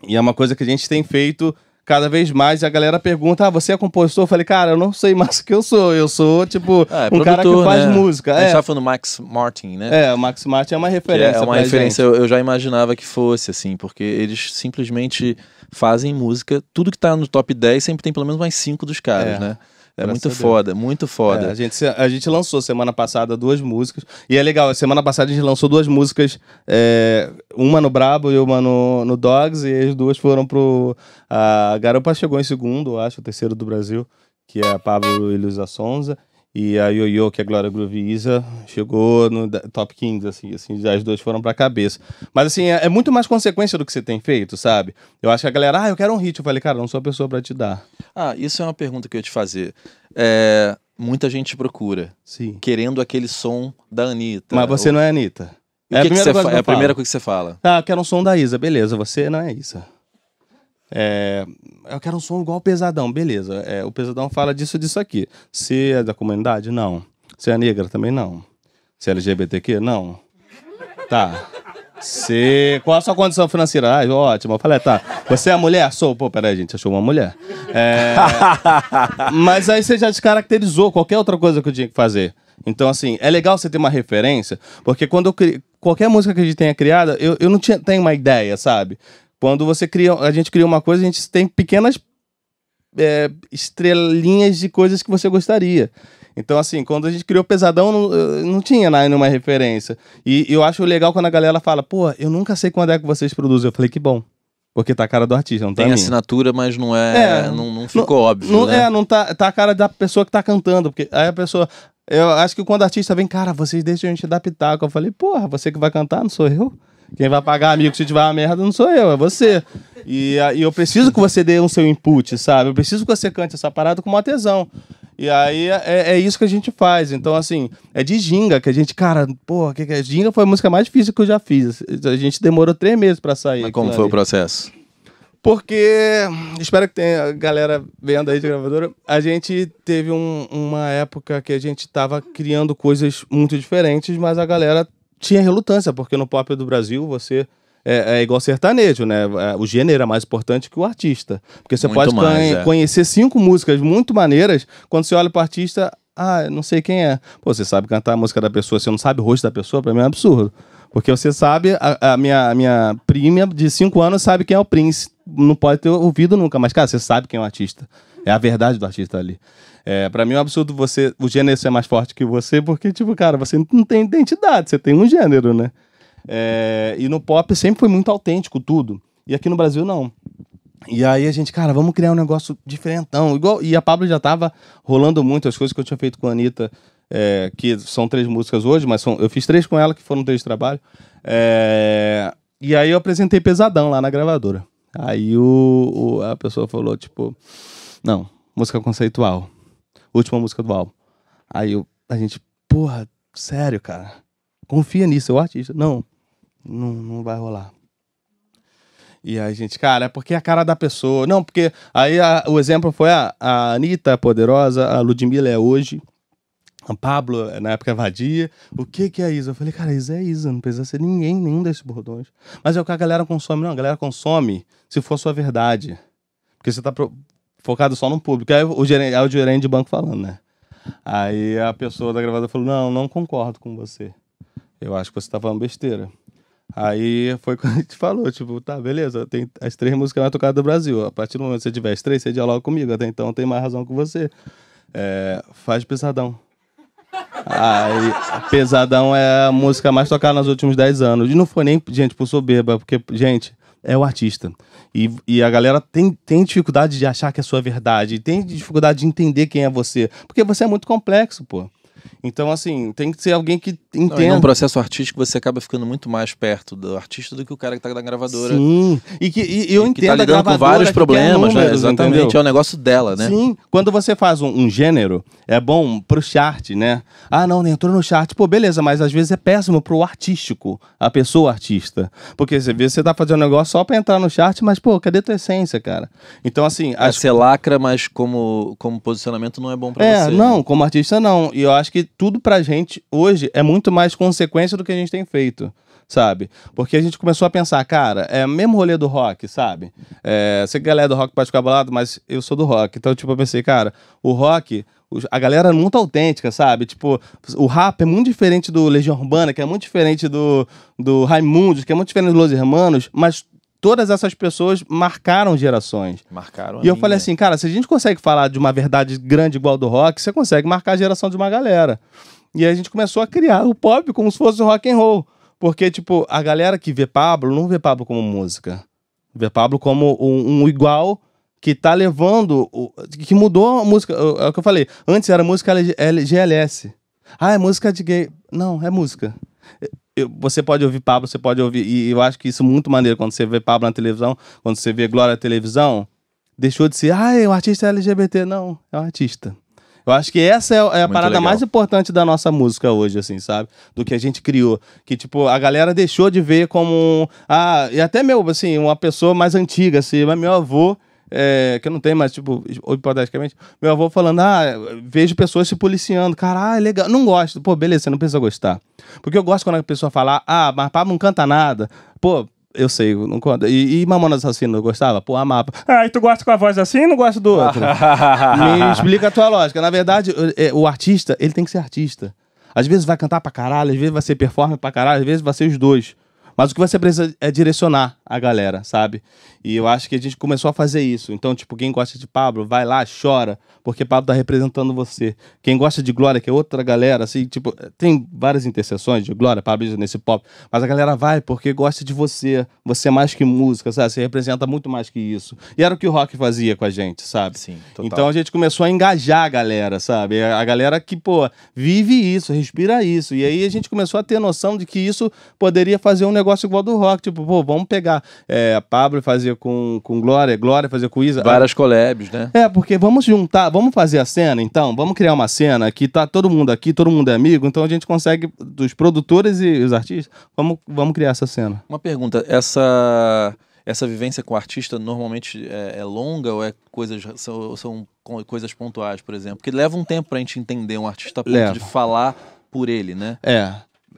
Speaker 2: E é uma coisa que a gente tem feito cada vez mais. A galera pergunta: ah, você é compositor? Eu falei, cara, eu não sei mais o que eu sou. Eu sou, tipo,
Speaker 1: Ah, é
Speaker 2: um cara que faz
Speaker 1: né?
Speaker 2: música.
Speaker 1: A gente
Speaker 2: É,
Speaker 1: tava falando do Max Martin, né?
Speaker 2: é, o Max Martin é uma
Speaker 1: Que
Speaker 2: referência.
Speaker 1: é uma referência, eu, eu já imaginava que fosse, assim, porque eles simplesmente fazem música. Tudo que tá no top 10 sempre tem pelo menos mais cinco dos caras,
Speaker 2: É.
Speaker 1: né? É muito foda, muito foda.
Speaker 2: É, a, gente, a gente lançou semana passada duas músicas. E é legal, semana passada a gente lançou duas músicas, é, uma no Brabo e uma no, no Dogs, e as duas foram pro. A Garupa chegou em segundo, eu acho, o terceiro do Brasil, que é a Pablo e Luísa Sonza. E a Yoyo, que é a Glória Groove Isa, chegou no top 15, assim, assim, as duas foram pra cabeça. Mas assim, é, é muito mais consequência do que você tem feito, sabe? Eu acho que a galera, ah, eu quero um hit. Eu falei, cara, não sou a pessoa pra te dar.
Speaker 1: Ah, isso é uma pergunta que eu ia te fazer. É, muita gente procura,
Speaker 2: Sim.
Speaker 1: querendo aquele som da Anitta.
Speaker 2: Mas você
Speaker 1: O-
Speaker 2: não é a Anitta.
Speaker 1: o que que
Speaker 2: coisa
Speaker 1: fa-
Speaker 2: que
Speaker 1: é a primeira coisa que você fala.
Speaker 2: Ah, eu quero um som da Isa, beleza. Você não é Isa. É, eu quero um som igual o Pesadão, beleza. É, o Pesadão fala disso, disso aqui. Você é da comunidade? Não. Você é negra? Também não. Você é LGBTQ? Não. Tá. Você... Qual a sua condição financeira? Ah, ótimo. Eu falei, tá. Você é mulher? Sou. Pô, peraí, gente, achou uma mulher. É, [laughs] Mas aí você já descaracterizou qualquer outra coisa que eu tinha que fazer. Então, assim, é legal você ter uma referência, porque quando eu cri... qualquer música que a gente tenha criada, eu, eu não tinha, tenho uma ideia, sabe? Quando você cria, a gente cria uma coisa, a gente tem pequenas é, estrelinhas de coisas que você gostaria. Então, assim, quando a gente criou Pesadão, não, eu não tinha nenhuma referência. E eu acho legal quando a galera fala, pô, eu nunca sei quando é que vocês produzem. Eu falei, que bom. Porque tá a cara do artista, não tá a
Speaker 1: Tem
Speaker 2: minha.
Speaker 1: assinatura, mas não é.
Speaker 2: É.
Speaker 1: não, não ficou óbvio.
Speaker 2: Não,
Speaker 1: né?
Speaker 2: É, não tá, tá a cara da pessoa que tá cantando. Porque aí a pessoa. Eu acho que quando o artista vem, cara, vocês deixam a gente pitaco. Eu falei, porra, você que vai cantar, não sou eu. Quem vai pagar amigo se tiver uma merda não sou eu, é você. E, a- e eu preciso que você dê um seu input, sabe? Eu preciso que você cante essa parada com uma tesão. E aí é, é isso que a gente faz. Então, assim, é de ginga que a gente, cara, porra, que que é? Ginga foi a música mais difícil que eu já fiz. A gente demorou três meses pra sair.
Speaker 1: Mas como foi o
Speaker 2: ali.
Speaker 1: processo?
Speaker 2: Porque, espero que tenha galera vendo aí de gravadora, a gente teve um- uma época que a gente tava criando coisas muito diferentes, mas a galera tinha relutância, porque no pop do Brasil você é, é igual sertanejo, né? É, O gênero é mais importante que o artista. Porque você
Speaker 1: Muito
Speaker 2: pode
Speaker 1: mais, é.
Speaker 2: conhecer cinco músicas muito maneiras, quando você olha pro artista, ah, não sei quem é. Pô, você sabe cantar a música da pessoa, você não sabe o rosto da pessoa, pra mim é um absurdo. Porque você sabe, a, a minha, a minha prima de 5 anos sabe quem é o Prince. Não pode ter ouvido nunca, mas, cara, você sabe quem é o artista. É a verdade do artista ali. É, pra mim é um absurdo você, o gênero ser mais forte que você, porque, tipo, cara, você não tem identidade, você tem um gênero, né? É, e no pop sempre foi muito autêntico tudo. E aqui no Brasil, não. E aí a gente, cara, vamos criar um negócio diferentão. Igual, e a Pablo já tava rolando muito as coisas que eu tinha feito com a Anitta, é, que são três músicas hoje, mas são, eu fiz três com ela, que foram três trabalhos. É, e aí eu apresentei Pesadão lá na gravadora. Aí o, o- a pessoa falou, tipo, não, música conceitual. Última música do álbum. Aí eu, a gente, porra, sério, cara. Confia nisso, o artista. Não, não, não vai rolar. E aí, gente, cara, é porque é a cara da pessoa. Não, porque aí a- o exemplo foi a, a Anitta é poderosa, a Ludmilla é hoje, a Pablo, na época, é vadia. O que que é Isa? Eu falei, cara, Isa é Isa, não precisa ser ninguém, nenhum desses bordões. Mas é o que a galera consome. Não, a galera consome se for sua verdade. Porque você tá focado só no público. Aí o gerente, aí o gerente de banco falando, né? Aí a pessoa da gravadora falou, não, não concordo com você. Eu acho que você tá falando besteira. Aí foi [laughs] quando a gente falou, tipo, tá, beleza, tem as três músicas mais tocadas do Brasil. A partir do momento que você tiver as três, você dialoga comigo. Até então tem mais razão que você. É, faz pesadão. Aí, Pesadão é a música mais tocada nos últimos 10 anos. E não foi nem, gente, por soberba, porque, gente, é o artista. E, e a galera tem, tem dificuldade de achar que é sua verdade, tem dificuldade de entender quem é você. Porque você é muito complexo, pô. Então, assim, tem que ser alguém que
Speaker 1: Não,
Speaker 2: entenda.
Speaker 1: num processo artístico você acaba ficando muito mais perto do artista do que o cara que tá na gravadora.
Speaker 2: Sim. E que e, eu
Speaker 1: e
Speaker 2: entendo
Speaker 1: que tá
Speaker 2: a
Speaker 1: lidando com vários problemas, né?
Speaker 2: números,
Speaker 1: Exatamente.
Speaker 2: entendeu?
Speaker 1: É o negócio dela, né?
Speaker 2: Sim, quando você faz um, um gênero, é bom pro chart, né? Ah, não, entrou no chart. Pô, beleza, mas às vezes é péssimo pro artístico, a pessoa artista. Porque às vezes você tá fazendo um negócio só pra entrar no chart, mas, pô, cadê tua essência, cara? Então, assim, as
Speaker 1: Você lacra, mas como, como posicionamento não é bom pra
Speaker 2: é,
Speaker 1: você.
Speaker 2: não,
Speaker 1: né?
Speaker 2: como artista não. E eu acho que tudo pra gente hoje é muito mais consequência do que a gente tem feito. Sabe? Porque a gente começou a pensar, cara, é mesmo rolê do rock, sabe? É, sei que a galera do rock pode ficar bolado, mas eu sou do rock. Então, tipo, eu pensei, cara, o rock, a galera é muito autêntica, sabe? Tipo, o rap é muito diferente do Legião Urbana, que é muito diferente do, do Raimundos, que é muito diferente do Los Hermanos, mas todas essas pessoas marcaram gerações.
Speaker 1: Marcaram
Speaker 2: E eu
Speaker 1: minha.
Speaker 2: falei assim, cara, se a gente consegue falar de uma verdade grande igual do rock, você consegue marcar a geração de uma galera. E aí a gente começou a criar o pop como se fosse o rock and roll. Porque, tipo, a galera que vê Pablo não vê Pablo como música. Vê Pablo como um, um igual que tá levando. o- que mudou a música. É o que eu falei. Antes era música LG LGLS. Ah, é música de gay. Não, é música. Eu- você pode ouvir Pablo, você pode ouvir. E eu acho que isso é muito maneiro quando você vê Pablo na televisão, quando você vê Glória na televisão. Deixou de ser, ah, o artista é LGBT. Não, é um artista. Eu acho que essa é, é a
Speaker 1: Muito
Speaker 2: parada
Speaker 1: legal.
Speaker 2: mais importante da nossa música hoje, assim, sabe? Do que a gente criou. Que, tipo, a galera deixou de ver como. Ah, e até meu, assim, uma pessoa mais antiga, assim, mas meu avô. É, que eu não tenho mais, tipo, hipoteticamente, meu avô falando, ah, vejo pessoas se policiando, caralho, legal, não gosto, pô, beleza, você não precisa gostar. Porque eu gosto quando a pessoa fala, ah, mas Pablo não canta nada, pô, eu sei, não conta. E, e Mamona Assassino, eu gostava? Pô, amava. Ah, e tu gosta com a voz assim e não gosta do outro? [laughs] Me explica a tua lógica. Na verdade, o- é, o artista, ele tem que ser artista. Às vezes vai cantar pra caralho, às vezes vai ser performer pra caralho, às vezes vai ser os dois. Mas o que você precisa é direcionar a galera, sabe? E eu acho que a gente começou a fazer isso. Então, tipo, quem gosta de Pablo, vai lá, chora, porque Pablo tá representando você. Quem gosta de Glória, que é outra galera, assim, tipo, tem várias interseções de Glória, Pablo nesse pop, mas a galera vai porque gosta de você. Você é mais que música, sabe? Você representa muito mais que isso. E era o que o rock fazia com a gente, sabe?
Speaker 1: Sim, total.
Speaker 2: Então a gente começou a engajar a galera, sabe? A a galera que, pô, vive isso, respira isso. E aí a gente começou a ter noção de que isso poderia fazer um negócio igual do rock. Tipo, pô, vamos pegar é, Pablo fazer com, com Glória, Glória fazer com Isa.
Speaker 1: Várias collabs, né?
Speaker 2: É, porque vamos juntar, vamos fazer a cena, então, vamos criar uma cena que tá todo mundo aqui, todo mundo é amigo, então a gente consegue, dos produtores e os artistas, vamos, vamos criar essa cena.
Speaker 1: Uma pergunta, essa essa vivência com o artista normalmente é, é longa ou é coisas são, são co- coisas pontuais, por exemplo? Porque leva um tempo pra gente entender um artista a ponto
Speaker 2: Leva.
Speaker 1: de falar por ele, né?
Speaker 2: É.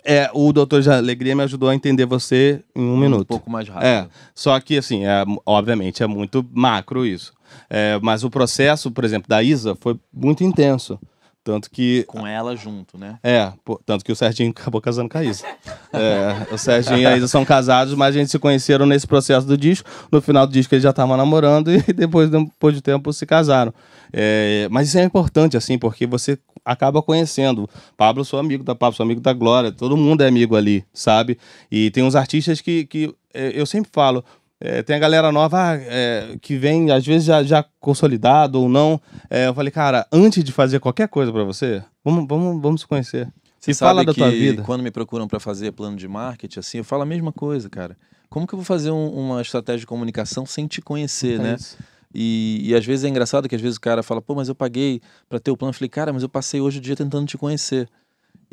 Speaker 2: É, o Doutor de Alegria me ajudou a entender você em um, minuto.
Speaker 1: Um pouco mais rápido.
Speaker 2: É, só que assim, é, obviamente é muito macro isso. É, mas o processo, por exemplo, da Isa foi muito intenso. Tanto que.
Speaker 1: Com ela junto, né?
Speaker 2: É, pô, tanto que o Serginho [laughs] acabou casando com a Isa. É, o Serginho e a Isa são casados, mas a gente se conheceram nesse processo do disco. No final do disco eles já estavam namorando e [laughs] depois, depois de tempo, se casaram. É, mas isso é importante, assim, porque você acaba conhecendo. Pablo, sou amigo da Pablo, sou amigo da Glória, todo mundo é amigo ali, sabe? E tem uns artistas que, que é, eu sempre falo. É, tem a galera nova é, que vem, às vezes, já, já consolidado ou não. É, eu falei, cara, antes de fazer qualquer coisa pra você, vamos, vamos, vamos se conhecer.
Speaker 1: Você
Speaker 2: e fala da
Speaker 1: que
Speaker 2: tua vida.
Speaker 1: quando me procuram pra fazer plano de marketing, assim, eu falo a mesma coisa, cara. Como que eu vou fazer um- uma estratégia de comunicação sem te conhecer,
Speaker 2: É
Speaker 1: né?
Speaker 2: isso.
Speaker 1: E, e às vezes é engraçado que às vezes o cara fala, pô, mas eu paguei pra ter o plano. Eu falei, cara, mas eu passei hoje o dia tentando te conhecer.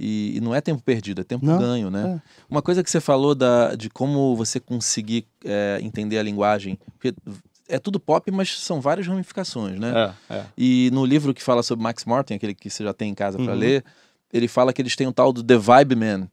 Speaker 1: E, e não é tempo perdido, é tempo
Speaker 2: Não,
Speaker 1: ganho, né?
Speaker 2: é.
Speaker 1: Uma coisa que você falou da, de como você conseguir é, entender a linguagem. Porque é tudo pop, mas são várias ramificações, né?
Speaker 2: É, é.
Speaker 1: E no livro que fala sobre Max Martin, aquele que você já tem em casa pra
Speaker 2: Uhum.
Speaker 1: ler, ele fala que eles têm o tal do The Vibe Man.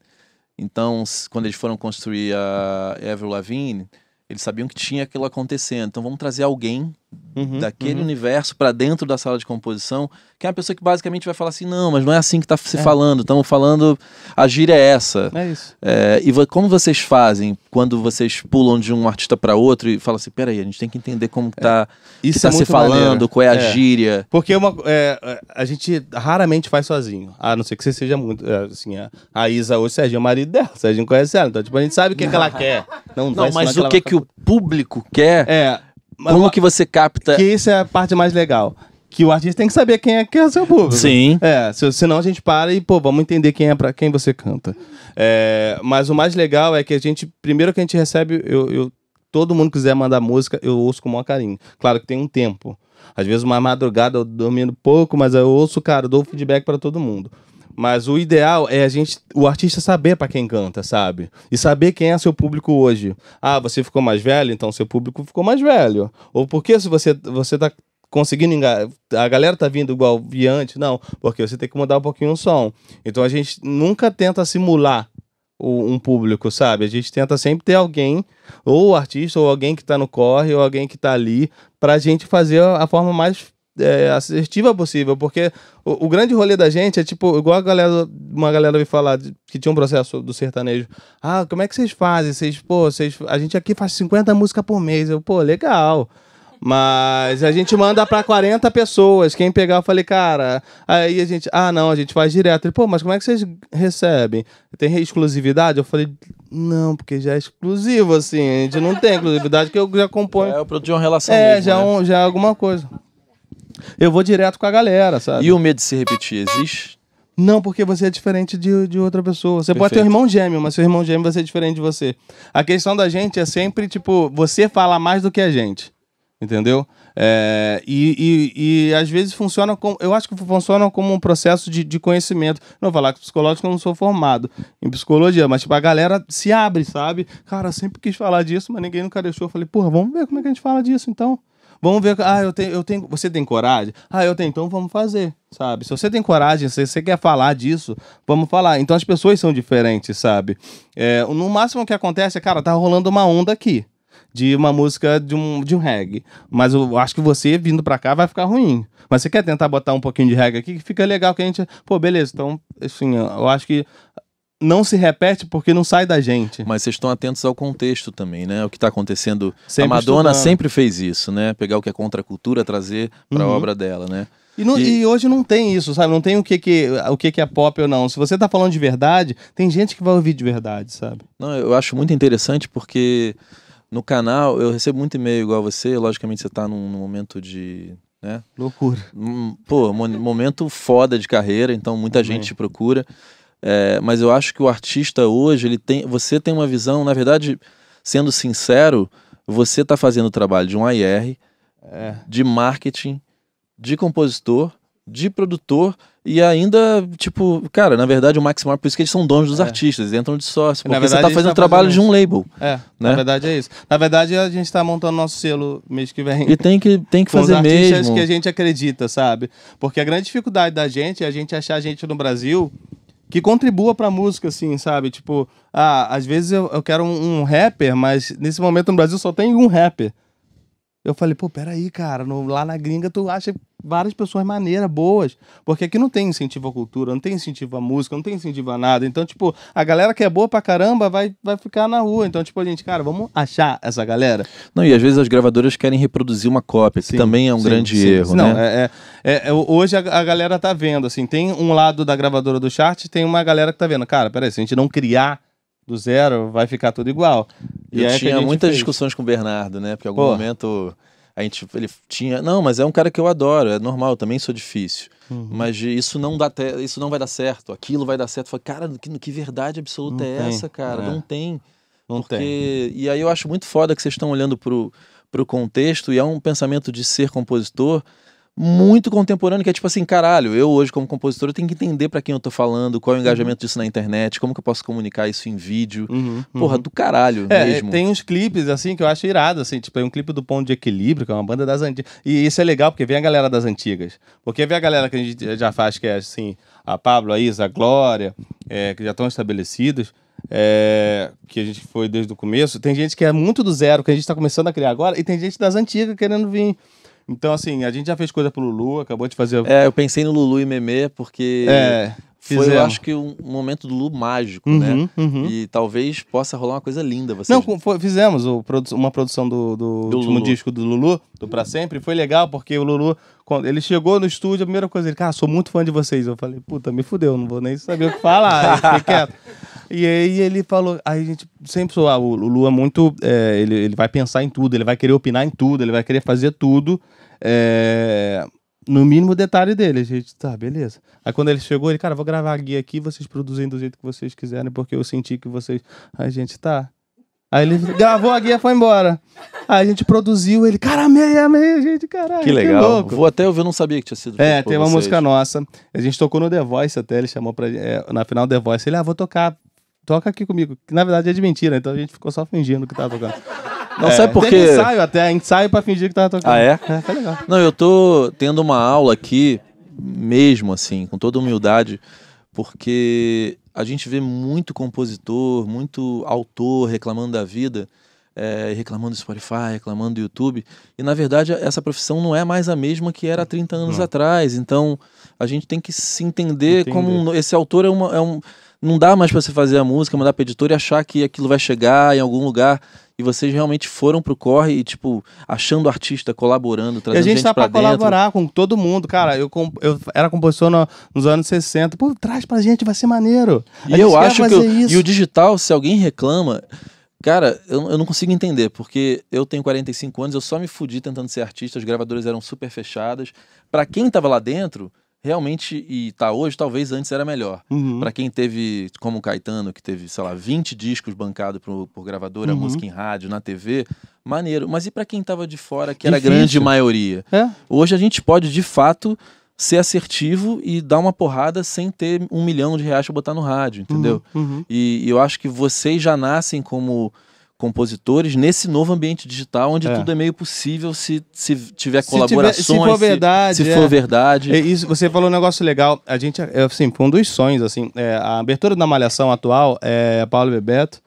Speaker 1: Então, quando eles foram construir a Avril Lavigne, eles sabiam que tinha aquilo acontecendo. Então, vamos trazer alguém
Speaker 2: Uhum,
Speaker 1: daquele
Speaker 2: uhum.
Speaker 1: universo pra dentro da sala de composição, que é uma pessoa que basicamente vai falar assim: não, mas não é assim que tá se
Speaker 2: É.
Speaker 1: falando. Estamos falando, a gíria é essa.
Speaker 2: É isso.
Speaker 1: É, e como vocês fazem quando vocês pulam de um artista pra outro e falam assim: peraí, a gente tem que entender como que tá, que
Speaker 2: Isso
Speaker 1: tá
Speaker 2: é
Speaker 1: se falando,
Speaker 2: maneiro.
Speaker 1: qual é a
Speaker 2: É.
Speaker 1: gíria.
Speaker 2: Porque uma, é, é, a gente raramente faz sozinho. A não ser que você seja muito. é, assim, a, a Isa hoje, o Serginho é o marido dela. O Serginho conhece ela. Então, tipo, a gente sabe o que, que ela [laughs] quer. Não,
Speaker 1: Não, mas o que,
Speaker 2: ela
Speaker 1: que o público quer,
Speaker 2: É. Mas
Speaker 1: como que você capta.
Speaker 2: que isso é a parte mais legal. Que o artista tem que saber quem é que é o seu público.
Speaker 1: Sim.
Speaker 2: É, se- senão a gente para e, pô, vamos entender quem é para quem você canta. É, mas o mais legal é que a gente, primeiro que a gente recebe, eu, eu- todo mundo quiser mandar música, eu ouço com o maior carinho. Claro que tem um tempo. Às vezes uma madrugada eu dormindo pouco, mas eu ouço, cara, eu dou feedback para todo mundo. Mas o ideal é a gente, o artista saber para quem canta, sabe? E saber quem é seu público hoje. Ah, você ficou mais velho, então seu público ficou mais velho. Ou porque se você você tá conseguindo enganar, a galera tá vindo igual via antes, não, porque você tem que mudar um pouquinho o som. Então a gente nunca tenta simular o- um público, sabe? A gente tenta sempre ter alguém, ou o artista, ou alguém que tá no corre, ou alguém que tá ali, pra gente fazer a forma mais é, assertiva possível, porque o, o, grande rolê da gente é tipo, igual a galera, uma galera veio falar de, que tinha um processo do sertanejo. Ah, como é que vocês fazem? Vocês, pô, vocês, a gente aqui faz 50 músicas por mês. Eu, pô, legal. Mas a gente manda para 40 pessoas. Quem pegar, eu falei, cara. Aí a gente, ah, não, a gente faz direto. Ele, pô, mas como é que vocês recebem? Tem exclusividade? Eu falei, não, porque já é exclusivo, assim. A gente não tem exclusividade, que eu já componho.
Speaker 1: É o produto de uma relação.
Speaker 2: É,
Speaker 1: mesmo,
Speaker 2: já,
Speaker 1: né?
Speaker 2: um, já é alguma coisa. Eu vou direto com a galera, sabe?
Speaker 1: E o medo de se repetir existe?
Speaker 2: Não, porque você é diferente de, de outra pessoa. Você Perfeito. pode ter um irmão gêmeo, mas seu irmão gêmeo vai ser diferente de você. A questão da gente é sempre, tipo, você fala mais do que a gente entendeu? É, e, e, e, às vezes funciona como. Eu acho que funciona como um processo de, de conhecimento. Não vou falar que psicológico eu não sou formado em psicologia, mas tipo, a galera se abre, sabe? Cara, sempre quis falar disso, mas ninguém nunca deixou. Eu falei, porra, vamos ver como é que a gente fala disso então. Vamos ver. Ah, eu tenho, eu tenho. Você tem coragem? Ah, eu tenho, então vamos fazer, sabe? Se você tem coragem, se você quer falar disso, vamos falar. Então as pessoas são diferentes, sabe? É, no máximo que acontece é, cara, tá rolando uma onda aqui de uma música de um, de um reggae. Mas eu acho que você vindo pra cá vai ficar ruim. Mas você quer tentar botar um pouquinho de reggae aqui, que fica legal, que a gente. Pô, beleza, então, assim, eu acho que não se repete porque não sai da gente.
Speaker 1: Mas vocês estão atentos ao contexto também, né? O que está acontecendo. Sempre a Madonna estudando. sempre fez isso, né? Pegar o que é contra a cultura, trazer para a uhum. obra dela, né?
Speaker 2: E, e... e, hoje não tem isso, sabe? Não tem o que, que, o que, que é pop ou não. Se você tá falando de verdade, tem gente que vai ouvir de verdade, sabe?
Speaker 1: Não, eu acho muito interessante porque no canal, eu recebo muito e-mail igual você. Logicamente, você está num, num, momento de. Né?
Speaker 2: Loucura.
Speaker 1: Um, pô, momento foda de carreira, então muita gente te procura. É, mas eu acho que o artista hoje, ele tem. Você tem uma visão, na verdade, sendo sincero, você está fazendo o trabalho de um IR, é. de marketing, de compositor, de produtor e ainda, tipo, cara, na verdade o Max Mark, por isso que eles são donos dos é. artistas, entram de sócio, porque verdade, você tá fazendo o trabalho fazendo de um label.
Speaker 2: É, né? na verdade é isso. Na verdade a gente tá montando nosso selo mês que vem.
Speaker 1: E tem que, tem que fazer mesmo.
Speaker 2: que a gente acredita, sabe? Porque a grande dificuldade da gente é a gente achar gente no Brasil que contribua pra música, assim, sabe? Tipo, ah, às vezes eu, eu quero um, um rapper, mas nesse momento no Brasil só tem um rapper. Eu falei, pô, peraí, cara, no, lá na gringa tu acha várias pessoas maneiras, boas. Porque aqui não tem incentivo à cultura, não tem incentivo à música, não tem incentivo a nada. Então, tipo, a galera que é boa pra caramba vai, vai ficar na rua. Então, tipo, a gente, cara, vamos achar essa galera.
Speaker 1: Não, e às vezes as gravadoras querem reproduzir uma cópia, sim, que também é um sim, grande sim, erro,
Speaker 2: não,
Speaker 1: né?
Speaker 2: É, é, é, hoje a, a, galera tá vendo, assim, tem um lado da gravadora do chart, tem uma galera que tá vendo, cara, peraí, se a gente não criar do zero, vai ficar tudo igual.
Speaker 1: E Eu tinha muitas fez. discussões com o Bernardo, né? Porque em algum Pô. momento a gente ele tinha não mas é um cara que eu adoro é normal eu também sou difícil uhum. mas isso não dá te, isso não vai dar certo aquilo vai dar certo falei, cara que, que verdade absoluta não é tem. essa cara é. não tem
Speaker 2: não
Speaker 1: porque...
Speaker 2: tem
Speaker 1: e aí eu acho muito foda que vocês estão olhando pro pro contexto e é um pensamento de ser compositor muito contemporâneo, que é tipo assim, caralho, eu hoje como compositor eu tenho que entender para quem eu tô falando, qual é o engajamento disso na internet, como que eu posso comunicar isso em vídeo. Uhum, Porra, uhum. do caralho
Speaker 2: é,
Speaker 1: mesmo.
Speaker 2: Tem uns clipes, assim, que eu acho irado, assim, tipo, é um clipe do Ponto de Equilíbrio, que é uma banda das antigas. E isso é legal, porque vem a galera das antigas. Porque vem a galera que a gente já faz, que é, assim, a Pablo, a Isa, a Glória, é, que já estão estabelecidos. É, que a gente foi desde o começo. Tem gente que é muito do zero, que a gente está começando a criar agora, e tem gente das antigas querendo vir. Então, assim, a gente já fez coisa pro Lulu, acabou de fazer.
Speaker 1: É, eu pensei no Lulu e Meme porque. É. Foi, eu acho que, um momento do Lulu mágico, uhum, né? Uhum. E talvez possa rolar uma coisa linda. Vocês...
Speaker 2: Não, foi, fizemos o, uma produção do, do, do último Lulu. disco do Lulu, do Pra Sempre. Foi legal, porque o Lulu, quando ele chegou no estúdio, a primeira coisa, ele, cara, sou muito fã de vocês. Eu falei, puta, me fudeu, não vou nem saber o que falar. fiquei quieto. [laughs] E aí ele falou, aí a gente sempre falou, ah, o Lulu é muito. É, ele, ele vai pensar em tudo, ele vai querer opinar em tudo, ele vai querer fazer tudo é, no mínimo detalhe dele. A gente, tá, beleza. Aí quando ele chegou, ele, cara, vou gravar a guia aqui, vocês produzem do jeito que vocês quiserem, porque eu senti que vocês. A gente, tá. Aí ele gravou a guia foi embora. Aí a gente produziu, ele, cara, amei, amei, gente, caralho.
Speaker 1: Que legal. Que Vou até ouvir, não sabia que tinha sido.
Speaker 2: É, tem uma vocês. música nossa. A gente tocou no The Voice até, ele chamou pra. É, na final The Voice, ele, ah, vou tocar. Toca aqui comigo. Que na verdade é de mentira, então a gente ficou só fingindo que tava tocando.
Speaker 1: Não é, sabe por quê?
Speaker 2: Ensaio até, ensaio pra fingir que tava tocando.
Speaker 1: Ah, é?
Speaker 2: É, tá legal.
Speaker 1: Não, eu tô tendo uma aula aqui, mesmo assim, com toda humildade, porque a gente vê muito compositor, muito autor reclamando da vida, é, reclamando do Spotify, reclamando do YouTube. E na verdade essa profissão não é mais a mesma que era há 30 anos
Speaker 2: Não.
Speaker 1: atrás. Então a gente tem que se entender,
Speaker 2: Entender.
Speaker 1: como um- esse autor é, uma, é um. Não dá mais pra você fazer a música, mandar pra editora e achar que aquilo vai chegar em algum lugar. E vocês realmente foram pro corre e, tipo, achando o artista, colaborando,
Speaker 2: E
Speaker 1: trazendo
Speaker 2: a gente tá
Speaker 1: pra
Speaker 2: pra colaborar com todo mundo. Cara, eu, eu era compositor no- nos anos 60. Pô, traz pra gente, vai ser maneiro. A
Speaker 1: E
Speaker 2: gente
Speaker 1: eu acho que. eu-
Speaker 2: isso.
Speaker 1: e o digital, se alguém reclama. Cara, eu, eu não consigo entender, porque eu tenho 45 anos, eu só me fudi tentando ser artista, as gravadoras eram super fechadas. Pra quem tava lá dentro, realmente, e tá hoje, talvez antes era melhor.
Speaker 2: Uhum.
Speaker 1: Pra quem teve, como o Caetano, que teve, sei lá, 20 discos bancados por, por gravadora,
Speaker 2: Uhum.
Speaker 1: música em rádio, na TV, maneiro. Mas e pra quem tava de fora, que era a grande maioria?
Speaker 2: É?
Speaker 1: Hoje a gente pode, de fato, ser assertivo e dar uma porrada sem ter um milhão de reais pra botar no rádio, entendeu?
Speaker 2: Uhum, uhum.
Speaker 1: E, e eu acho que vocês já nascem como compositores nesse novo ambiente digital, onde
Speaker 2: É.
Speaker 1: tudo é meio possível se, se tiver
Speaker 2: Se tiver-
Speaker 1: colaborações,
Speaker 2: se for verdade,
Speaker 1: se
Speaker 2: é.
Speaker 1: for verdade.
Speaker 2: É isso, você falou um negócio legal. A gente, é, assim, foi um dos sonhos, assim. é, a abertura da Malhação atual é Paulo Bebeto,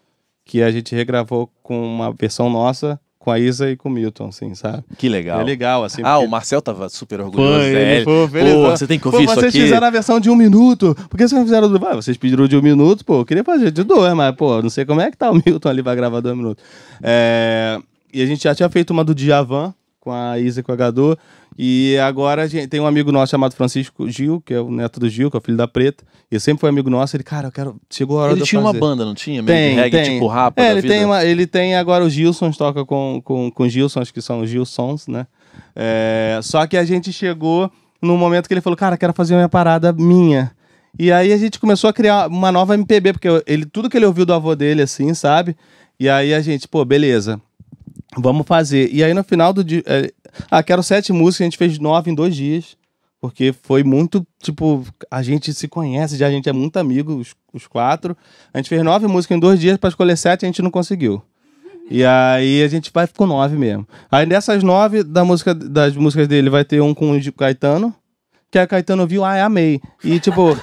Speaker 2: que a gente regravou com uma versão nossa, com a Isa e com o Milton, assim, sabe?
Speaker 1: Que legal.
Speaker 2: É legal, assim.
Speaker 1: Ah,
Speaker 2: porque-
Speaker 1: o Marcel tava super orgulhoso.
Speaker 2: Foi, ele foi, ele
Speaker 1: Pô,
Speaker 2: foi.
Speaker 1: você tem que
Speaker 2: Pô,
Speaker 1: ouvir isso
Speaker 2: vocês
Speaker 1: aqui.
Speaker 2: fizeram a versão de um minuto. Por que vocês não fizeram do. Vai, vocês pediram de um minuto, pô. Eu queria fazer de dois, mas, pô, não sei como é que tá o [laughs] Milton ali pra gravar dois minutos. É, E a gente já tinha feito uma do Djavan com a Isa e com a Gadu. E agora a gente tem um amigo nosso chamado Francisco Gil, que é o neto do Gil, que é o filho da Preta. Ele sempre foi amigo nosso. Ele, cara, eu quero. Chegou a hora de
Speaker 1: Ele
Speaker 2: eu
Speaker 1: tinha uma
Speaker 2: fazer.
Speaker 1: banda, não tinha? Meio
Speaker 2: Tem,
Speaker 1: reggae,
Speaker 2: tem.
Speaker 1: tipo rapa
Speaker 2: É, ele tem, uma, ele tem agora os Gilsons, toca com, com, com Gilsons, que são os Gilsons, né? É, só que a gente chegou num momento que ele falou, cara, quero fazer uma parada minha. E aí a gente começou a criar uma nova MPB, porque ele, tudo que ele ouviu do avô dele, assim, sabe? E aí a gente, pô, beleza, vamos fazer. E aí no final do dia. é, ah, quero sete músicas, a gente fez nove em dois dias. Porque foi muito, tipo, a gente se conhece, já a gente é muito amigo, os, os quatro. A gente fez nove músicas em dois dias, pra escolher sete a gente não conseguiu. E aí a gente vai com nove mesmo. Aí dessas nove, da música, das músicas dele, vai ter um com o Caetano, que a Caetano viu, ah, amei. E tipo,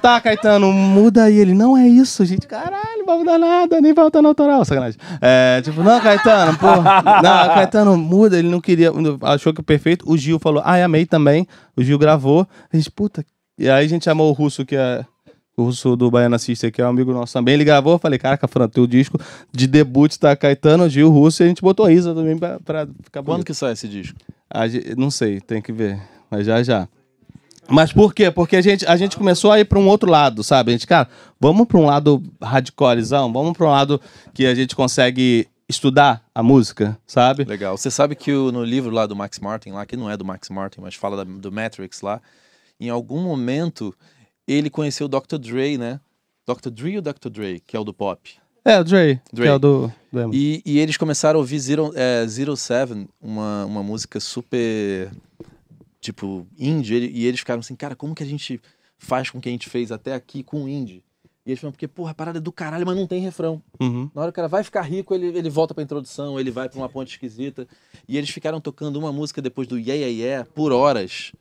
Speaker 2: tá, Caetano, muda aí. Ele, não é isso, gente. Caralho, não vai mudar nada, nem vai voltar no autoral, sacanagem. É, tipo, não, Caetano, pô. Não, Caetano, muda, ele não queria, achou que o perfeito. O Gil falou, ah, amei também. O Gil gravou. A gente, puta. E aí a gente chamou o Russo, que é. O Russo do Baiana Sister, que é um amigo nosso também, ele gravou, eu falei, caraca, Fran, teu disco de debut tá Caetano, Gil, Russo, e a gente botou a Isa também pra, pra ficar
Speaker 1: Quando
Speaker 2: bonito.
Speaker 1: que sai esse disco?
Speaker 2: A não sei, tem que ver. Mas já já. Mas por quê? Porque a gente, a gente começou a ir para um outro lado, sabe? A gente, cara, vamos para um lado hardcorezão, vamos para um lado que a gente consegue estudar a música, sabe?
Speaker 1: Legal. Você sabe que o- no livro lá do Max Martin, lá, que não é do Max Martin, mas fala da- do Matrix lá, em algum momento ele conheceu o Dr. Dre, né? Dr. Dre ou Dr. Dre, que é o do pop.
Speaker 2: É, o Dre,
Speaker 1: Dre.
Speaker 2: que é o do... do.
Speaker 1: E, e eles começaram a ouvir Zero, é, Zero Seven, uma, uma música super, tipo, indie, ele- e eles ficaram assim, cara, como que a gente faz com o que a gente fez até aqui com o indie? E eles falaram, porque, porra, a parada é do caralho, mas não tem refrão.
Speaker 2: Uhum.
Speaker 1: Na hora que o cara vai ficar rico, ele, ele volta pra introdução, ele vai pra uma ponte esquisita. E eles ficaram tocando uma música depois do Yeah Yeah Yeah por horas.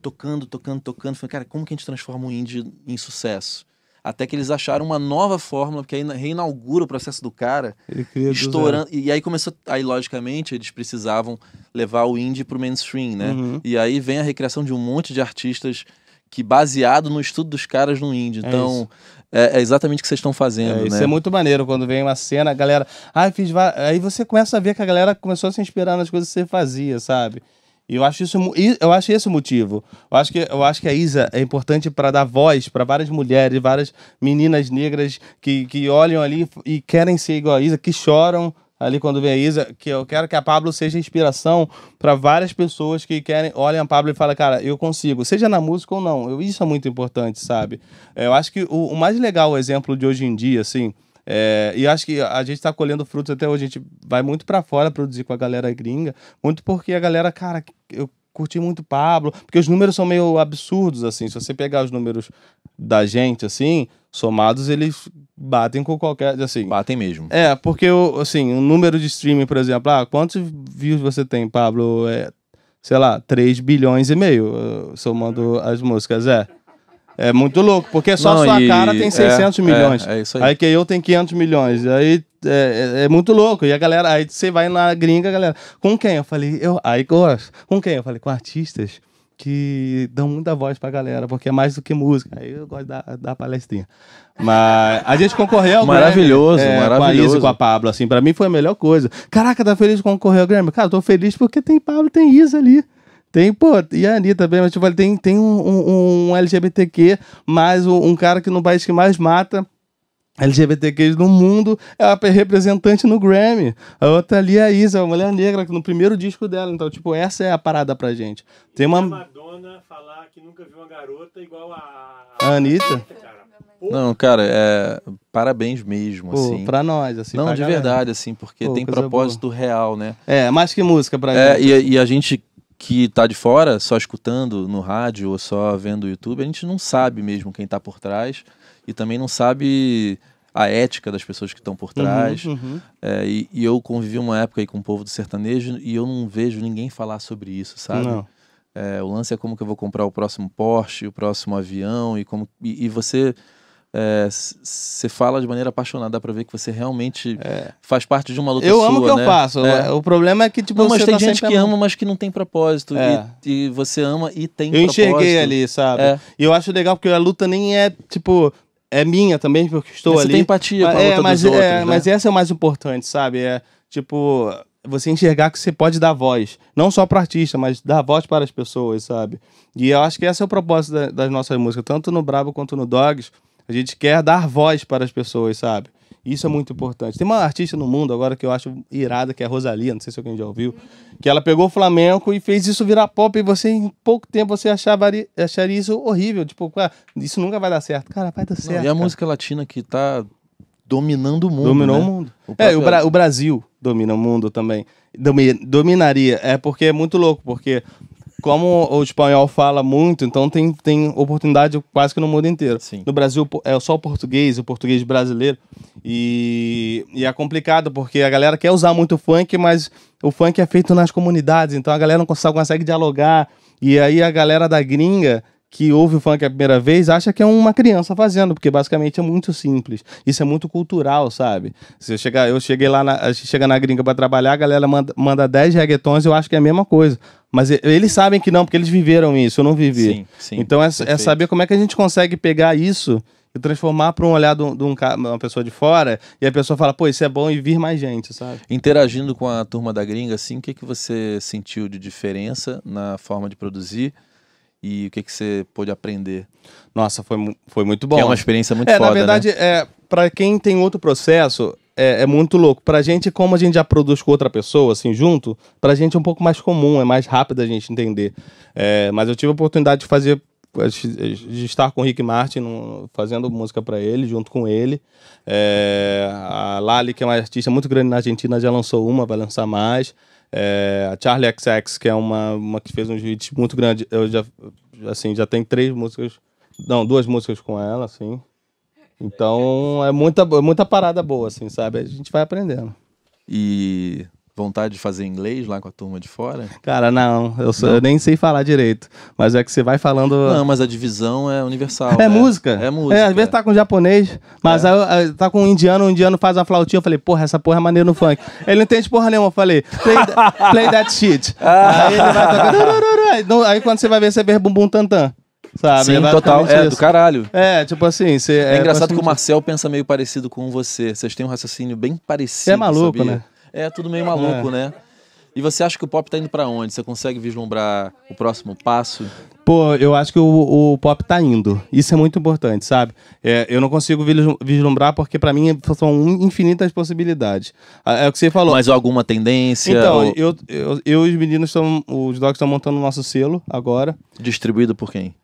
Speaker 1: Tocando, tocando, tocando. Falei, cara, como que a gente transforma o indie em sucesso? Até que eles acharam uma nova fórmula, que aí reinaugura o processo do cara, estourando. E aí começou. Aí, logicamente, eles precisavam levar o indie pro mainstream, né?
Speaker 2: Uhum.
Speaker 1: E aí vem a recriação de um monte de artistas que, baseado no estudo dos caras no indie.
Speaker 2: É
Speaker 1: Então, é, é exatamente o que vocês estão fazendo,
Speaker 2: É, isso
Speaker 1: né?
Speaker 2: é muito maneiro quando vem uma cena, a galera. Ah, fiz va-" Aí você começa a ver que a galera começou a se inspirar nas coisas que você fazia, sabe? E eu acho isso, eu acho esse o motivo. Eu acho que, eu acho que a Isa é importante para dar voz para várias mulheres, várias meninas negras que, que olham ali e querem ser igual a Isa, que choram ali quando vem a Isa, que eu quero que a Pablo seja inspiração para várias pessoas que querem, olham a Pablo e falam, cara, eu consigo, seja na música ou não. Eu- isso é muito importante, sabe? Eu acho que o, o mais legal o exemplo de hoje em dia, assim, é, e acho que a gente está colhendo frutos até hoje. A gente vai muito para fora produzir com a galera gringa, muito porque a galera, cara, eu curti muito Pablo, porque os números são meio absurdos, assim. Se você pegar os números da gente, assim, somados, eles batem com qualquer, assim.
Speaker 1: Batem mesmo.
Speaker 2: É, porque, o- assim, o número de streaming, por exemplo, ah, quantos views você tem, Pablo? É, sei lá, 3 bilhões e meio, somando as músicas, é. É muito louco, porque só
Speaker 1: Não,
Speaker 2: a sua
Speaker 1: e-
Speaker 2: cara tem
Speaker 1: é,
Speaker 2: 600
Speaker 1: é,
Speaker 2: milhões.
Speaker 1: é isso aí.
Speaker 2: Aí que eu tenho 500 milhões. Aí é, é- é muito louco. E a galera, aí você vai na gringa, galera, com quem? Eu falei, eu, aí gosto. Com quem? Eu falei, com artistas que dão muita voz pra galera, porque é mais do que música. Aí eu gosto da, da palestrinha. Mas a gente concorreu ao
Speaker 1: Maravilhoso,
Speaker 2: Grammy, é, Com a
Speaker 1: maravilhoso.
Speaker 2: Isa com a Pablo, assim, pra mim foi a melhor coisa. Caraca, tá feliz com concorrer ao Grammy? Cara, tô feliz porque tem Pablo, tem Isa ali. Tem, pô, e a Anitta também, mas tipo, tem, tem um, um, um LGBTQ, mais um, um cara que no país que mais mata LGBTQs no mundo é a representante no Grammy. A outra ali é a Isa, a mulher negra, no primeiro disco dela. Então, tipo, essa é a parada pra gente. Tem
Speaker 3: A
Speaker 2: uma.
Speaker 3: Madonna falar que nunca viu uma garota igual a.
Speaker 2: A Anitta?
Speaker 1: Não, cara, é parabéns mesmo,
Speaker 2: Pô,
Speaker 1: assim.
Speaker 2: pra nós, assim.
Speaker 1: Não, de
Speaker 2: galera.
Speaker 1: verdade, assim, porque
Speaker 2: Pô,
Speaker 1: tem propósito real, né?
Speaker 2: É, mais que música pra
Speaker 1: É,
Speaker 2: gente.
Speaker 1: e, e a gente que tá de fora, só escutando no rádio ou só vendo o YouTube, a gente não sabe mesmo quem tá por trás e também não sabe a ética das pessoas que estão por trás.
Speaker 2: Uhum, uhum.
Speaker 1: É, e, e eu convivi uma época aí com o povo do sertanejo e eu não vejo ninguém falar sobre isso, sabe? É, o lance é como que eu vou comprar o próximo Porsche, o próximo avião e como e, e você você fala de maneira apaixonada, dá pra ver que você realmente faz parte de uma luta
Speaker 2: É. Eu
Speaker 1: sua,
Speaker 2: amo o que
Speaker 1: né?
Speaker 2: eu faço.
Speaker 1: É.
Speaker 2: O problema é que, tipo,
Speaker 1: Não, mas
Speaker 2: você
Speaker 1: tem
Speaker 2: tá
Speaker 1: gente que ama, mas que não tem propósito.
Speaker 2: É.
Speaker 1: E, e você ama e tem
Speaker 2: Eu enxerguei
Speaker 1: propósito.
Speaker 2: ali, sabe?
Speaker 1: É.
Speaker 2: E eu acho legal porque a luta nem é, tipo, é minha também, porque estou
Speaker 1: Mas você
Speaker 2: ali.
Speaker 1: tem empatia com a
Speaker 2: Mas-
Speaker 1: luta
Speaker 2: é, mas,
Speaker 1: dos
Speaker 2: é,
Speaker 1: outros, né?
Speaker 2: mas essa é o mais importante, sabe? É, tipo, você enxergar que você pode dar voz. Não só para artista, mas dar voz para as pessoas, sabe? E eu acho que esse é o propósito da- das nossas músicas, tanto no Brabo quanto no Dogs. A gente quer dar voz para as pessoas, sabe? Isso é muito importante. Tem uma artista no mundo agora que eu acho irada, que é a Rosalia, não sei se alguém já ouviu, que ela pegou o flamenco e fez isso virar pop e você, em pouco tempo, você achava, acharia isso horrível. Tipo, "Ah, isso nunca vai dar certo. Cara, vai dar
Speaker 1: Não,
Speaker 2: certo.
Speaker 1: e a
Speaker 2: cara.
Speaker 1: música latina que tá dominando o mundo.
Speaker 2: Dominou
Speaker 1: né?
Speaker 2: o mundo.
Speaker 1: O
Speaker 2: É, o, Bra- o Brasil domina o mundo também. Domi- dominaria. É porque é muito louco, porque como o espanhol fala muito, então tem, tem oportunidade quase que no mundo inteiro.
Speaker 1: Sim.
Speaker 2: No Brasil é só o português, o português brasileiro. E, e é complicado, porque a galera quer usar muito o funk, mas o funk é feito nas comunidades, então a galera não consegue, consegue dialogar. E aí a galera da gringa que ouve o funk a primeira vez acha que é uma criança fazendo, porque basicamente é muito simples. Isso é muito cultural, sabe? Se eu chegar, eu cheguei lá, na, a gente chega na gringa pra trabalhar, a galera manda, manda 10 reggaetons, eu acho que é a mesma coisa. Mas eles sabem que não, porque eles viveram isso, eu não vivi.
Speaker 1: Sim, sim.
Speaker 2: então é, é saber como é que a gente consegue pegar isso e transformar para um olhar de, um- de um uma pessoa de fora e a pessoa fala, pô, isso é bom e vir mais gente, sabe?
Speaker 1: Interagindo com a turma da gringa, assim, o que, que você sentiu de diferença na forma de produzir e o que, que você pôde aprender?
Speaker 2: Nossa, foi, foi muito bom.
Speaker 1: Que é uma experiência muito
Speaker 2: é,
Speaker 1: foda,
Speaker 2: na verdade,
Speaker 1: né?
Speaker 2: é, para quem tem outro processo, é, é muito louco. Pra gente, como a gente já produz com outra pessoa, assim, junto, pra gente é um pouco mais comum, é mais rápido a gente entender. É, mas eu tive a oportunidade de fazer, de estar com o Rick Martin, fazendo música pra ele, junto com ele. É, a Lali, que é uma artista muito grande na Argentina, já lançou uma, vai lançar mais. É, a Charlie XX, que é uma, uma que fez um hit muito grande, eu já, assim, já tem três músicas, não, duas músicas com ela, assim. Então é muita, muita parada boa, assim, sabe? A gente vai aprendendo.
Speaker 1: E vontade de fazer inglês lá com a turma de fora?
Speaker 2: Cara, não, eu, sou-
Speaker 1: Não?
Speaker 2: eu nem sei falar direito. Mas é que você vai falando.
Speaker 1: Não, mas a divisão é universal.
Speaker 2: É
Speaker 1: né?
Speaker 2: música.
Speaker 1: É música.
Speaker 2: É, às vezes tá com japonês, mas
Speaker 1: É.
Speaker 2: aí, aí tá com um indiano, o indiano faz uma flautinha, eu falei, porra, essa porra é maneiro no funk. Ele não entende porra nenhuma, eu falei, play, [laughs] play that shit. aí ele vai tocar. Aí quando você vai ver, você vê bumbum tantan. Sabe?
Speaker 1: Sim,
Speaker 2: É
Speaker 1: total. É, do
Speaker 2: isso.
Speaker 1: caralho.
Speaker 2: É, tipo assim, você.
Speaker 1: É, engraçado que o Marcel pensa meio parecido com você. Vocês têm um raciocínio bem parecido.
Speaker 2: É maluco,
Speaker 1: sabia?
Speaker 2: né?
Speaker 1: É tudo meio maluco, né? E você acha que o pop tá indo pra onde? Você consegue vislumbrar o próximo passo?
Speaker 2: Pô, eu acho que o, o pop tá indo. Isso é muito importante, sabe? É, eu não consigo vislum- vislumbrar porque pra mim são infinitas possibilidades. Ah, É o que você falou.
Speaker 1: Mas alguma tendência?
Speaker 2: então,
Speaker 1: ou
Speaker 2: eu, eu, eu e os meninos estão. Os dogs estão montando o nosso selo agora.
Speaker 1: distribuído por quem?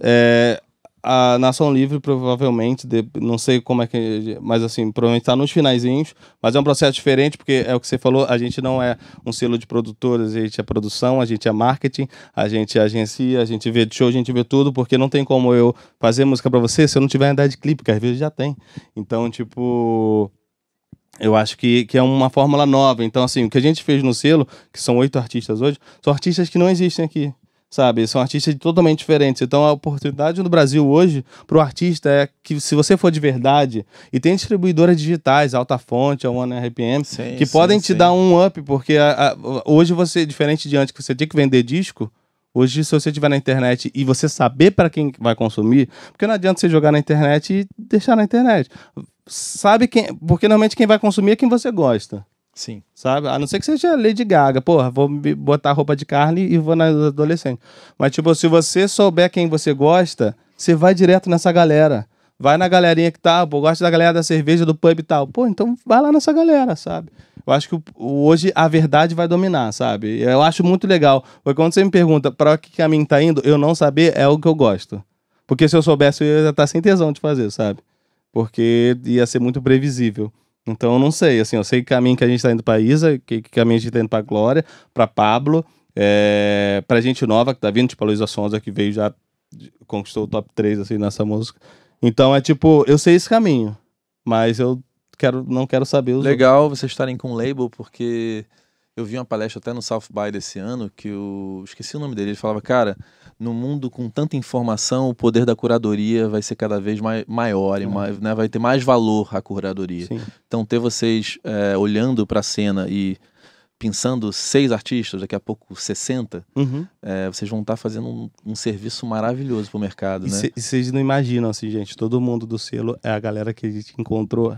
Speaker 2: É, a Nação Livre, provavelmente, de- não sei como é que. Mas assim, provavelmente tá nos finaizinhos. Mas é um processo diferente, porque é o que você falou, a gente não é um selo de produtores, a gente é produção, a gente é marketing, a gente agencia, a gente vê show, a gente vê tudo, porque não tem como eu fazer música pra você se eu não tiver ideia de clipe, que às vezes já tem. Então, tipo. Eu acho que, que é uma fórmula nova. Então, assim, o que a gente fez no selo, que são oito artistas hoje, são artistas que não existem aqui. Sabe? São artistas totalmente diferentes. Então a oportunidade no Brasil hoje para o artista é que se você for de verdade e tem distribuidoras digitais, Alta Fonte, a One RPM,
Speaker 1: Sim,
Speaker 2: que
Speaker 1: sim,
Speaker 2: podem te
Speaker 1: sim.
Speaker 2: dar um up, porque a- a- hoje você, diferente de antes que você tinha que vender disco, hoje se você tiver na internet e você saber para quem vai consumir, porque não adianta você jogar na internet e deixar na internet. Sabe quem, porque normalmente quem vai consumir é quem você gosta.
Speaker 1: Sim.
Speaker 2: Sabe? A não ser que seja Lady Gaga. Porra, vou botar roupa de carne e vou na adolescente. Mas, tipo, se você souber quem você gosta, você vai direto nessa galera. Vai na galerinha que tá, pô, gosta da galera da cerveja, do pub e tal. Pô, então vai lá nessa galera, sabe? Eu acho que hoje a verdade vai dominar, sabe? Eu acho muito legal. Porque quando você me pergunta pra que caminho tá indo, eu não saber é o que eu gosto. Porque se eu soubesse, eu ia estar sem tesão de fazer, sabe? Porque ia ser muito previsível. Então eu não sei, assim, eu sei que caminho que a gente tá indo pra Isa, que, que caminho a gente tá indo pra Glória, pra Pablo, é, pra gente nova que tá vindo, tipo a Luísa Sonza, que veio já, conquistou o top 3, assim, nessa música. Então é tipo, eu sei esse caminho, mas eu quero, não quero saber os
Speaker 1: Legal vocês estarem com o label, porque eu vi uma palestra até no South by desse ano que eu esqueci o nome dele. Ele falava, cara, no mundo com tanta informação, o poder da curadoria vai ser cada vez mai- maior e
Speaker 2: Uhum.
Speaker 1: mais, né, vai ter mais valor a curadoria.
Speaker 2: Sim.
Speaker 1: Então, ter vocês é, olhando para a cena e pensando seis artistas, daqui a pouco 60,
Speaker 2: Uhum.
Speaker 1: é, vocês vão estar fazendo um, um serviço maravilhoso para o mercado,
Speaker 2: E
Speaker 1: né?
Speaker 2: cê- vocês não imaginam, assim, gente, todo mundo do selo é a galera que a gente encontrou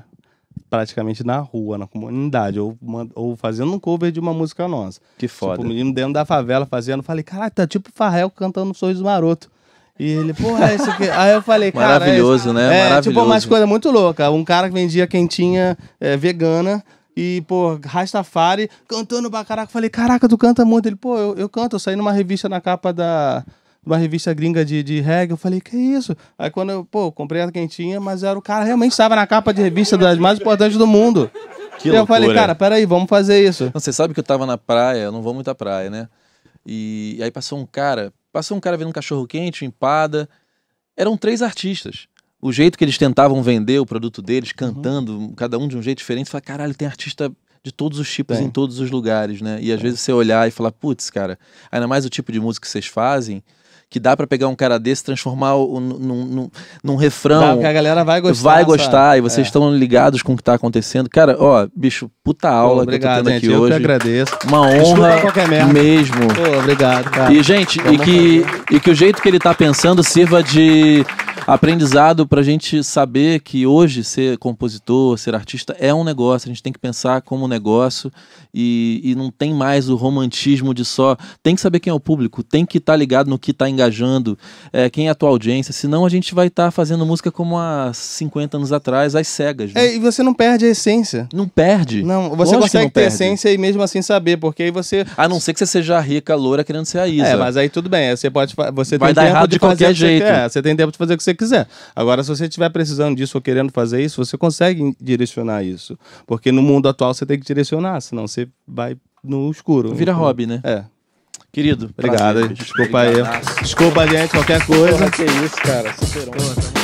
Speaker 2: praticamente na rua, na comunidade, ou, ou fazendo um cover de uma música nossa.
Speaker 1: Que
Speaker 2: Tipo,
Speaker 1: foda.
Speaker 2: o menino dentro da favela fazendo, falei, caralho, tá tipo Farrell cantando Sorriso Maroto. E ele, porra, é isso aqui. Aí eu falei, cara.
Speaker 1: Maravilhoso,
Speaker 2: é,
Speaker 1: né?
Speaker 2: É,
Speaker 1: Maravilhoso.
Speaker 2: tipo, umas coisas muito loucas. Um cara que vendia quentinha é, vegana e, pô, Rastafari, cantando pra caraca. Eu Falei, caraca, tu canta muito. Ele, pô, eu, eu canto. Eu saí numa revista na capa da. Uma revista gringa de, de reggae, eu falei, que isso? Aí quando eu, pô, comprei a quentinha, mas era o cara, realmente estava na capa de revista das mais importantes do mundo.
Speaker 1: Que
Speaker 2: e eu falei, cara, peraí, vamos fazer isso.
Speaker 1: Não, você sabe que eu tava na praia, eu não vou muito à praia, né? E, aí passou um cara, passou um cara vendo um cachorro quente, empada. Eram três artistas. O jeito que eles tentavam vender o produto
Speaker 2: Uhum.
Speaker 1: deles, cantando, cada um de um jeito diferente, fala, caralho, tem artista de todos os tipos
Speaker 2: Tem.
Speaker 1: em todos os lugares, né? E às vezes você olhar e falar, putz, cara, ainda mais o tipo de música que vocês fazem, que dá pra pegar um cara desse transformar o, num, num, num refrão.
Speaker 2: Dá, que a galera vai gostar.
Speaker 1: vai
Speaker 2: sabe?
Speaker 1: gostar e vocês
Speaker 2: É.
Speaker 1: estão ligados com o que tá acontecendo. Cara, ó, bicho, puta
Speaker 2: Pô,
Speaker 1: aula
Speaker 2: obrigado,
Speaker 1: que eu tô tendo
Speaker 2: gente.
Speaker 1: aqui
Speaker 2: eu
Speaker 1: hoje.
Speaker 2: que agradeço.
Speaker 1: Uma honra
Speaker 2: qualquer merda.
Speaker 1: mesmo.
Speaker 2: Pô, obrigado, cara.
Speaker 1: E, gente, e que, e que o jeito que ele tá pensando sirva de aprendizado pra gente saber que hoje ser compositor, ser artista é um negócio. A gente tem que pensar como um negócio e, e não tem mais o romantismo de só. Tem que saber quem é o público, tem que estar ligado no que tá engajando, é, quem é a tua audiência, senão a gente vai estar fazendo música como há 50 anos atrás, às cegas. né?
Speaker 2: É, e você não perde a essência.
Speaker 1: Não perde.
Speaker 2: Não, você
Speaker 1: Lógico
Speaker 2: consegue
Speaker 1: não
Speaker 2: ter
Speaker 1: perde.
Speaker 2: essência e mesmo assim saber, porque aí você.
Speaker 1: A não ser que você seja rica, loura, querendo ser a Isa.
Speaker 2: É, mas aí tudo bem. Você pode. Você
Speaker 1: Vai
Speaker 2: tem
Speaker 1: dar
Speaker 2: tempo
Speaker 1: errado de qualquer
Speaker 2: o que você
Speaker 1: jeito.
Speaker 2: quer, Você tem tempo de fazer o que você quiser. Agora, se você estiver precisando disso ou querendo fazer isso, você consegue direcionar isso. Porque no mundo atual você tem que direcionar, senão você vai no escuro.
Speaker 1: Vira hobby, né?
Speaker 2: É.
Speaker 1: Querido,
Speaker 2: Obrigado.
Speaker 1: prazer.
Speaker 2: Desculpa aí. Desculpa, gente, qualquer coisa.
Speaker 3: que isso, cara. Superou.